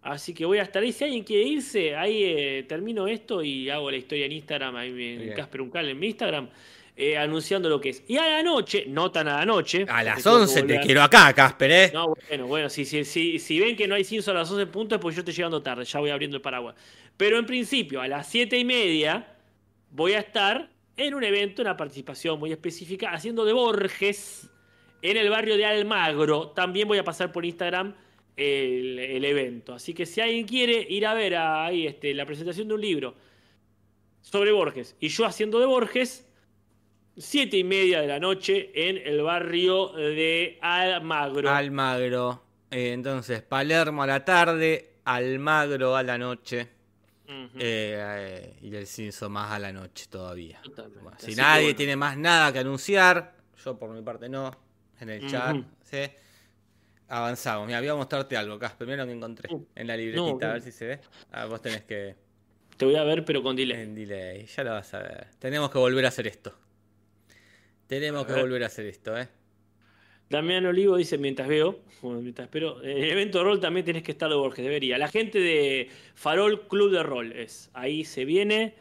S3: Así que voy a estar ahí. Si alguien quiere irse, ahí eh, termino esto y hago la historia en Instagram, ahí en. Casper Uncal en mi Instagram, eh, anunciando lo que es. Y a la noche, no tan a la noche.
S2: A
S3: porque
S2: las
S3: tengo que
S2: 11 te quiero acá, Casper, ¿eh?
S3: No, bueno, bueno, si, si, si, si ven que no hay cinzo a las 11 puntos, pues yo estoy llegando tarde, ya voy abriendo el paraguas. Pero en principio, a las 7 y media, voy a estar en un evento, una participación muy específica, haciendo de Borges en el barrio de Almagro. También voy a pasar por Instagram el, el evento. Así que si alguien quiere ir a ver ahí este, la presentación de un libro sobre Borges y yo haciendo de Borges, siete y media de la noche en el barrio de Almagro.
S2: Almagro. Eh, entonces, Palermo a la tarde, Almagro a la noche. Eh, eh, y el Cinso más a la noche todavía. Bueno, si nadie
S3: bueno.
S2: tiene más nada que anunciar, yo por mi parte no, en el chat. ¿sí? avanzamos. Mira, voy a mostrarte algo, mira lo que encontré
S3: Uh,
S2: en la libretita,
S3: no,
S2: a ver si se ve. Ah, vos tenés que...
S3: Te voy a ver, pero con delay.
S2: En delay, ya lo vas a ver. Tenemos que volver a hacer esto. Tenemos que
S3: ver.
S2: volver a hacer esto, ¿eh?
S3: Damián Olivo dice, mientras veo, mientras espero, en el evento de rol también tenés que estar de Borges, debería. La gente de Farol Club de Rol es. Ahí se viene.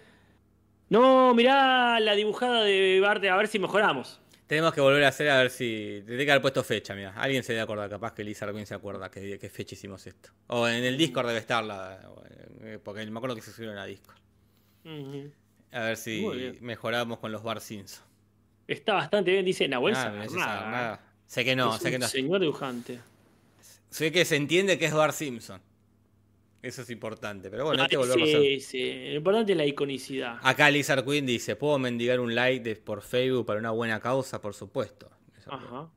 S3: No, mirá la dibujada de Barte, a ver si mejoramos.
S2: Tenemos que volver a hacer a ver si. Tendría que haber puesto fecha, mira. Alguien se debe acordar, capaz que Lisa Rubin se acuerda que, qué fecha hicimos esto. O en el Discord debe estar la. eh, Porque me acuerdo que se subieron a Discord.
S3: Ujú.
S2: A ver si
S3: bien.
S2: mejoramos con los Bar Simpson.
S3: Está bastante bien, dice Nahuel
S2: Ah, nada. Sé que no,
S3: Es
S2: sé
S3: un
S2: que no.
S3: señor dibujante.
S2: Sé que se entiende que es Bar Simpson. Eso es importante, pero bueno, hay que
S3: Ay,
S2: volverlo a hacer.
S3: sí, sí. Lo importante es la iconicidad.
S2: Acá Lizard Queen dice, ¿puedo mendigar un like de- por Facebook para una buena causa? Por supuesto.
S3: Ajá.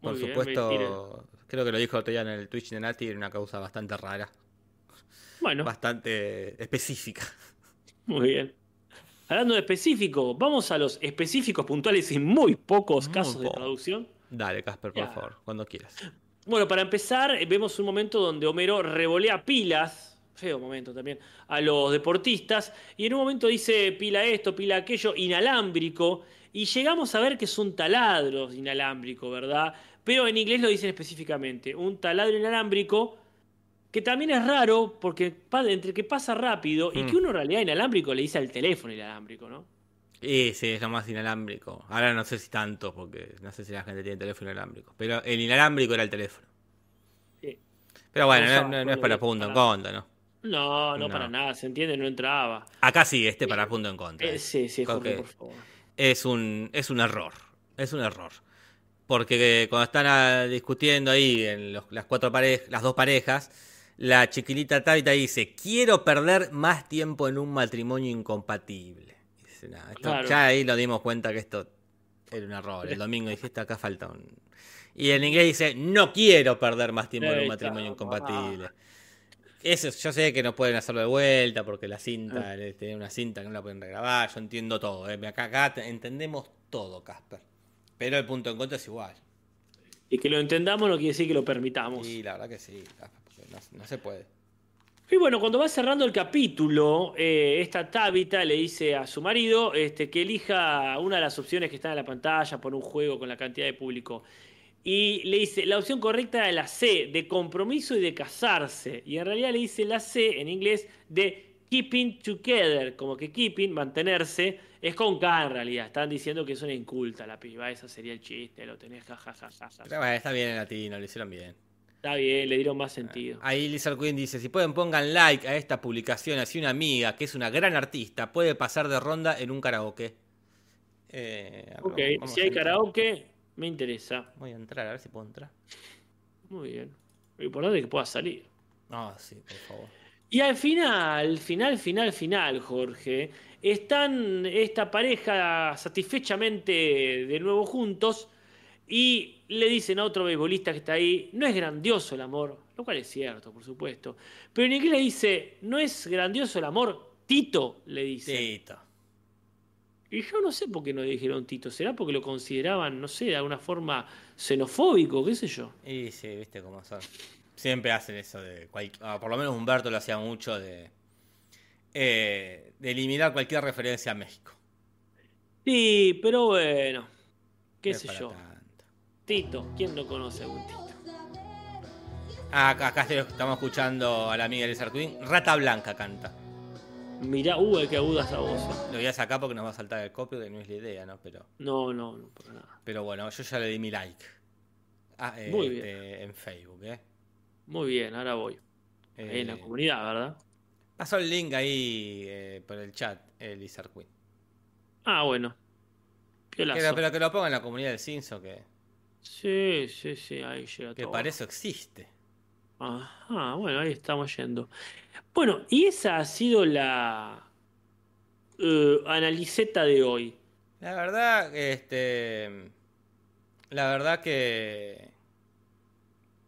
S2: Por
S3: bien,
S2: supuesto, creo que lo dijo otro día en el Twitch de Nati, era una causa bastante rara,
S3: Bueno,
S2: bastante específica.
S3: muy bien. Hablando de específico, vamos a los específicos puntuales y muy pocos
S2: Muy
S3: casos de traducción.
S2: Dale, Casper, por
S3: Ya.
S2: favor, cuando quieras.
S3: Bueno, para empezar, eh, vemos un momento donde Homero revolea pilas, feo momento también, a los deportistas, y en un momento dice pila esto, pila aquello, inalámbrico, y llegamos a ver que es un taladro inalámbrico, ¿verdad? Pero en inglés lo dicen específicamente, un taladro inalámbrico, que también es raro, porque entre que pasa rápido y
S2: Mm.
S3: que uno en realidad inalámbrico le dice al teléfono inalámbrico, ¿no?
S2: Y sí, es lo más inalámbrico. Ahora no sé si tanto, porque no sé si la gente tiene teléfono inalámbrico. Pero el inalámbrico era el teléfono.
S3: Sí.
S2: Pero bueno, no, no- no es para punto en contra, ¿no?
S3: No, no,
S2: No.
S3: para nada, se entiende, no entraba.
S2: Acá sí, este para punto en contra.
S3: Eh, sí, sí, Jorge, por favor.
S2: es un, es un error. Es un error. Porque cuando están ah, discutiendo ahí en los- las cuatro parejas, las dos parejas, la chiquilita Tabita dice, quiero perder más tiempo en un matrimonio incompatible. Dice, "Nah, esto-
S3: Claro.
S2: Ya ahí nos dimos cuenta que esto era un error. El domingo dijiste, acá falta un... Y en inglés dice, no quiero perder más tiempo en un matrimonio incompatible. Eso, yo sé que no pueden hacerlo de vuelta porque la
S3: Ah.
S2: cinta, eh, tiene una cinta que no la pueden regrabar, yo entiendo todo, eh. acá, acá te- entendemos todo, Casper. Pero el punto en contra es igual.
S3: Y que lo entendamos no quiere decir que lo permitamos.
S2: Y la verdad que sí, Casper, no, no se puede.
S3: Y bueno, cuando va cerrando el capítulo, eh, esta Tabitha le dice a su marido este, que elija una de las opciones que están en la pantalla por un juego con la cantidad de público. Y le dice, la opción correcta es la C, de compromiso y de casarse. Y en realidad le dice la C en inglés de keeping together, como que keeping, mantenerse, es con K en realidad. Están diciendo que es una inculta la piba, ese sería el chiste, lo tenés jajajaja.
S2: Pero bueno, está bien en latino, lo hicieron bien.
S3: Está bien, le dieron más sentido.
S2: Ahí Lizard Queen dice, si pueden pongan like a esta publicación, así una amiga, que es una gran artista, puede pasar de ronda en un karaoke. Eh,
S3: Ok, si hay karaoke, me interesa.
S2: Voy a entrar, a ver si puedo entrar.
S3: Muy bien. Lo importante es que pueda salir.
S2: No, sí, por favor.
S3: Y al final, final, final, final, Jorge, están esta pareja satisfechamente de nuevo juntos y le dicen a otro beisbolista que está ahí, no es grandioso el amor, lo cual es cierto, por supuesto, pero en inglés le dice, no es grandioso el amor, Tito, le dice.
S2: Tito.
S3: Y yo no sé por qué no le dijeron Tito, será porque lo consideraban, no sé, de alguna forma xenofóbico, qué sé yo.
S2: Y sí, viste cómo son. Siempre hacen eso de... cual- ah, por lo menos Humberto lo hacía mucho de... eh, de eliminar cualquier referencia a México.
S3: Sí, pero bueno, qué
S2: No
S3: sé yo.
S2: tanto.
S3: Tito, ¿quién no conoce a algún Tito?
S2: Ah, acá, estamos escuchando a la amiga Lizard Queen. Rata Blanca canta.
S3: Mirá, uh, qué aguda esa voz.
S2: Lo voy a sacar porque nos va a saltar el copio, que no es la idea, ¿no? Pero,
S3: No, no, no, para nada.
S2: pero bueno, yo ya le di mi like. Ah, eh,
S3: Muy
S2: este, En Facebook, ¿eh?
S3: Muy bien, ahora voy. En la
S2: Eh,
S3: comunidad, ¿verdad?
S2: Pasó el link ahí eh, por el chat, el Lizard Queen.
S3: Ah, bueno.
S2: Pero, pero que lo ponga en la comunidad del Cinso, que,
S3: Sí, sí, sí, ahí llega
S2: que
S3: todo.
S2: para eso existe.
S3: Ajá, bueno, ahí estamos yendo. Bueno, y esa ha sido la eh, analiceta de hoy.
S2: La verdad, este. La verdad que.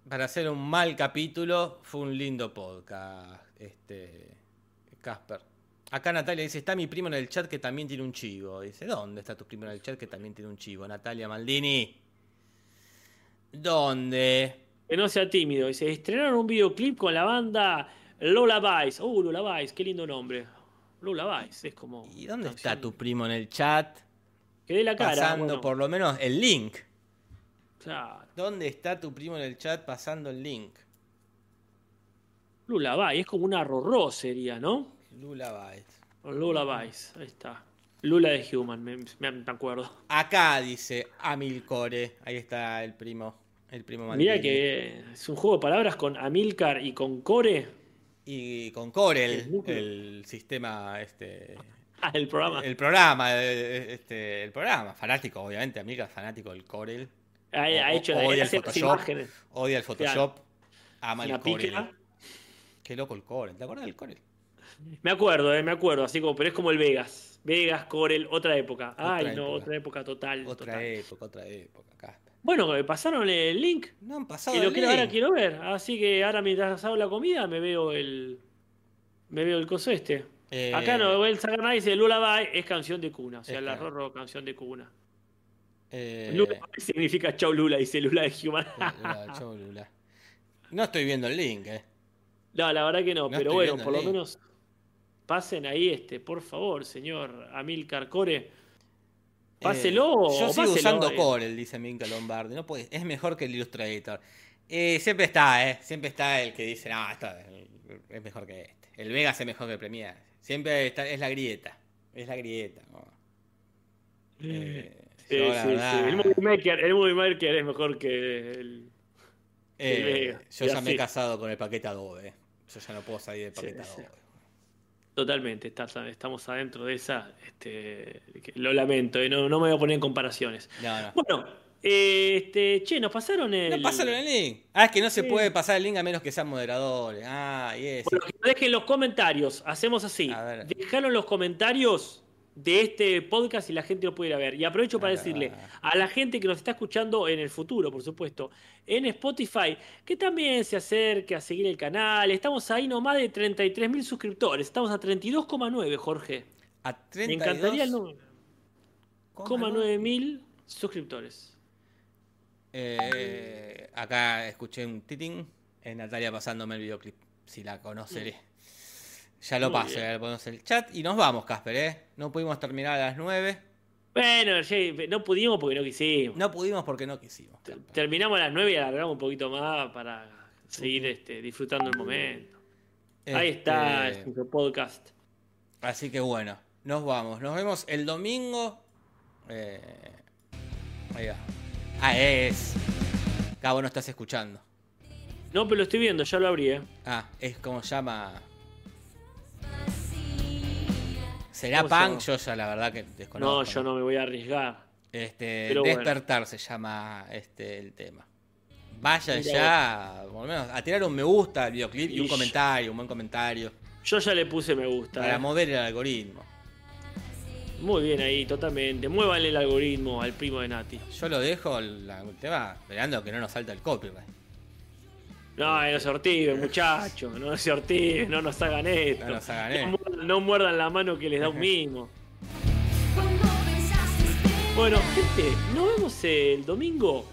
S2: Para hacer un mal capítulo, fue un lindo podcast. Este. Casper. Acá Natalia dice: Está mi primo en el chat que también tiene un chivo. Dice: ¿Dónde está tu primo en el chat que también tiene un chivo? Natalia Maldini. ¿Dónde?
S3: Que no sea tímido. Dice, estrenaron un videoclip con la banda Lola Vice. Uh, Lola Vice, qué lindo nombre. Lola Vice, es como...
S2: ¿Y dónde
S3: canción.
S2: está tu primo en el chat?
S3: Que dé la cara.
S2: Pasando
S3: bueno,
S2: por lo menos el link.
S3: Claro.
S2: ¿Dónde está tu primo en el chat pasando el link?
S3: Lula Vice, es como una rorró sería, ¿no?
S2: Lula Byte.
S3: Lula Vice, ahí está. Lula de Human, me acuerdo.
S2: Acá dice Amilcore. Ahí está el primo. El primo Maldini.
S3: Mira que es un juego de palabras con Amilcar y con Core.
S2: Y con Corel,
S3: El
S2: sistema, este.
S3: Ah, el programa.
S2: El programa, eh, este, el programa. Fanático, obviamente. Amiga, fanático del Corel.
S3: ha, ha
S2: O-
S3: hecho
S2: odia el Photoshop.
S3: imágenes.
S2: Odia el Photoshop. Ama el Corel.
S3: pica.
S2: Qué loco el Corel. ¿Te acuerdas del Corel?
S3: Me acuerdo, eh, me acuerdo, así como, pero es como el Vegas. Vegas, Corel, otra época.
S2: Otra
S3: Ay, no,
S2: época.
S3: otra época total.
S2: Otra
S3: total.
S2: época, otra época. Acá.
S3: Bueno, me pasaron el link.
S2: No han pasado
S3: Y lo
S2: el
S3: quiero, ahora quiero ver. Así que ahora mientras hago la comida me veo el. Me veo el coso este.
S2: Eh,
S3: Acá no sacar nada, dice Lullaby es canción de cuna. O sea,
S2: Es
S3: la. Rorro canción de cuna.
S2: eh,
S3: Lullaby significa chau Lula, dice Lula de Human.
S2: Lula, chau, Lula. No estoy viendo el link, eh.
S3: no, la verdad que no,
S2: No
S3: pero bueno, por
S2: el
S3: lo
S2: link.
S3: menos pasen ahí este, por favor, señor Amilcar Core. Páselo.
S2: Eh, yo sigo
S3: páselo,
S2: usando
S3: eh.
S2: Corel, dice Minka Lombardi. No puede, es mejor que el Illustrator. Eh, siempre está, ¿eh? Siempre está el que dice, no, esto es mejor que este. El Vegas es mejor que el Premiere. Siempre está, es la grieta. Es la grieta. ¿no? Eh,
S3: Sí,
S2: yo,
S3: sí,
S2: verdad,
S3: sí. El Movie Maker, el Movie Maker es mejor que el.
S2: eh,
S3: el Vegas.
S2: yo
S3: Y
S2: ya me he casado con el paquete Adobe. Yo ya no puedo salir del paquete
S3: sí.
S2: Adobe.
S3: Totalmente, estamos adentro de esa. Este, que- lo lamento, eh, no, no me voy a poner en comparaciones.
S2: No, no.
S3: Bueno, eh, este, che, nos pasaron el.
S2: No, pásalo en el link. Ah, es que no se
S3: Sí.
S2: puede pasar el link a menos que sean moderadores. Ah, y eso.
S3: Bueno, que dejen los comentarios. Hacemos así.
S2: A ver.
S3: Dejaron los comentarios de este podcast y la gente lo puede ir a ver. Y aprovecho para
S2: Ah.
S3: decirle a la gente que nos está escuchando en el futuro, por supuesto, en Spotify, que también se acerque a seguir el canal. Estamos ahí nomás de 33 mil suscriptores. Estamos a 32,9, Jorge.
S2: A
S3: Me
S2: 32,
S3: encantaría el número.
S2: coma
S3: 9 mil suscriptores.
S2: Eh, acá escuché un titín. Es Natalia pasándome el videoclip. Si la conoceré. Ya lo
S3: Muy
S2: paso,
S3: bien.
S2: ya le ponemos el chat. Y nos vamos, Casper, ¿eh? No pudimos terminar a las 9.
S3: Bueno, sí, no pudimos porque no quisimos.
S2: No pudimos porque no quisimos. Casper.
S3: Terminamos a las 9 y alargamos un poquito más para seguir este, disfrutando el momento. Ahí está
S2: Este,
S3: nuestro podcast.
S2: Así que bueno, nos vamos. Nos vemos el domingo. Eh, ahí va. Ah, es. Cabo, no estás escuchando.
S3: No, pero lo estoy viendo, ya lo abrí, ¿eh?
S2: Ah, es como llama. ¿Será
S3: ¿Cómo se
S2: punk? Yo ya la verdad que desconozco.
S3: No, yo no me voy a arriesgar.
S2: Este,
S3: Pero bueno.
S2: despertar se llama este el tema. Vayan ya, por lo menos, a tirar un me gusta al videoclip y un comentario, un buen comentario.
S3: Yo ya le puse me gusta.
S2: Para
S3: ¿eh?
S2: mover el algoritmo.
S3: Muy bien ahí, totalmente. Muévanle el algoritmo al primo de Nati.
S2: Yo lo dejo el, el tema esperando que no nos salta el copyright.
S3: No, no se ortiven, muchachos. No se ortiven, no nos hagan esto.
S2: No nos hagan
S3: No
S2: esto.
S3: muerdan- no muerdan la mano que les da un mimo. Bueno, gente, nos vemos el domingo.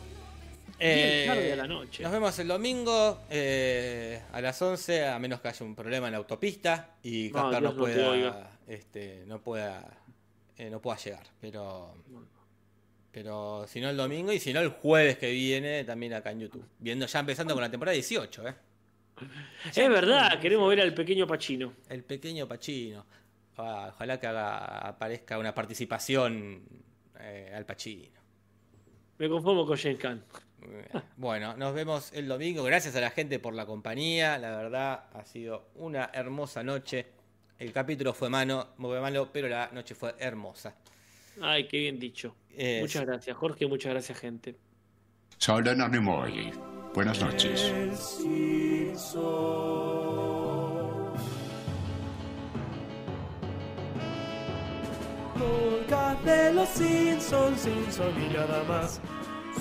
S3: Bien tarde a la noche.
S2: Eh, Nos vemos el domingo eh, a las 11, a menos que haya un problema en la autopista y Casper no, pueda, este, no pueda, eh, no pueda llegar. Pero, pero si no el domingo y si no el jueves que viene también acá en YouTube. Viendo ya empezando con la temporada 18, ¿eh?
S3: Es verdad, queremos ver al pequeño Pachino.
S2: El pequeño Pachino. Ah, ojalá que haga, aparezca una participación eh, al Pachino.
S3: Me conformo con James Khan.
S2: Bueno, nos vemos el domingo. Gracias a la gente por la compañía. La verdad, ha sido una hermosa noche. El capítulo fue malo, muy malo, pero la noche fue hermosa.
S3: Ay, qué bien dicho.
S2: Es-
S3: Muchas gracias, Jorge. Muchas gracias, gente.
S4: Solen Anemoi. Buenas noches.
S1: De los Simpsons, Simpson y nada más.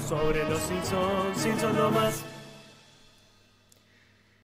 S1: Sobre los Simpsons, Simpson no más.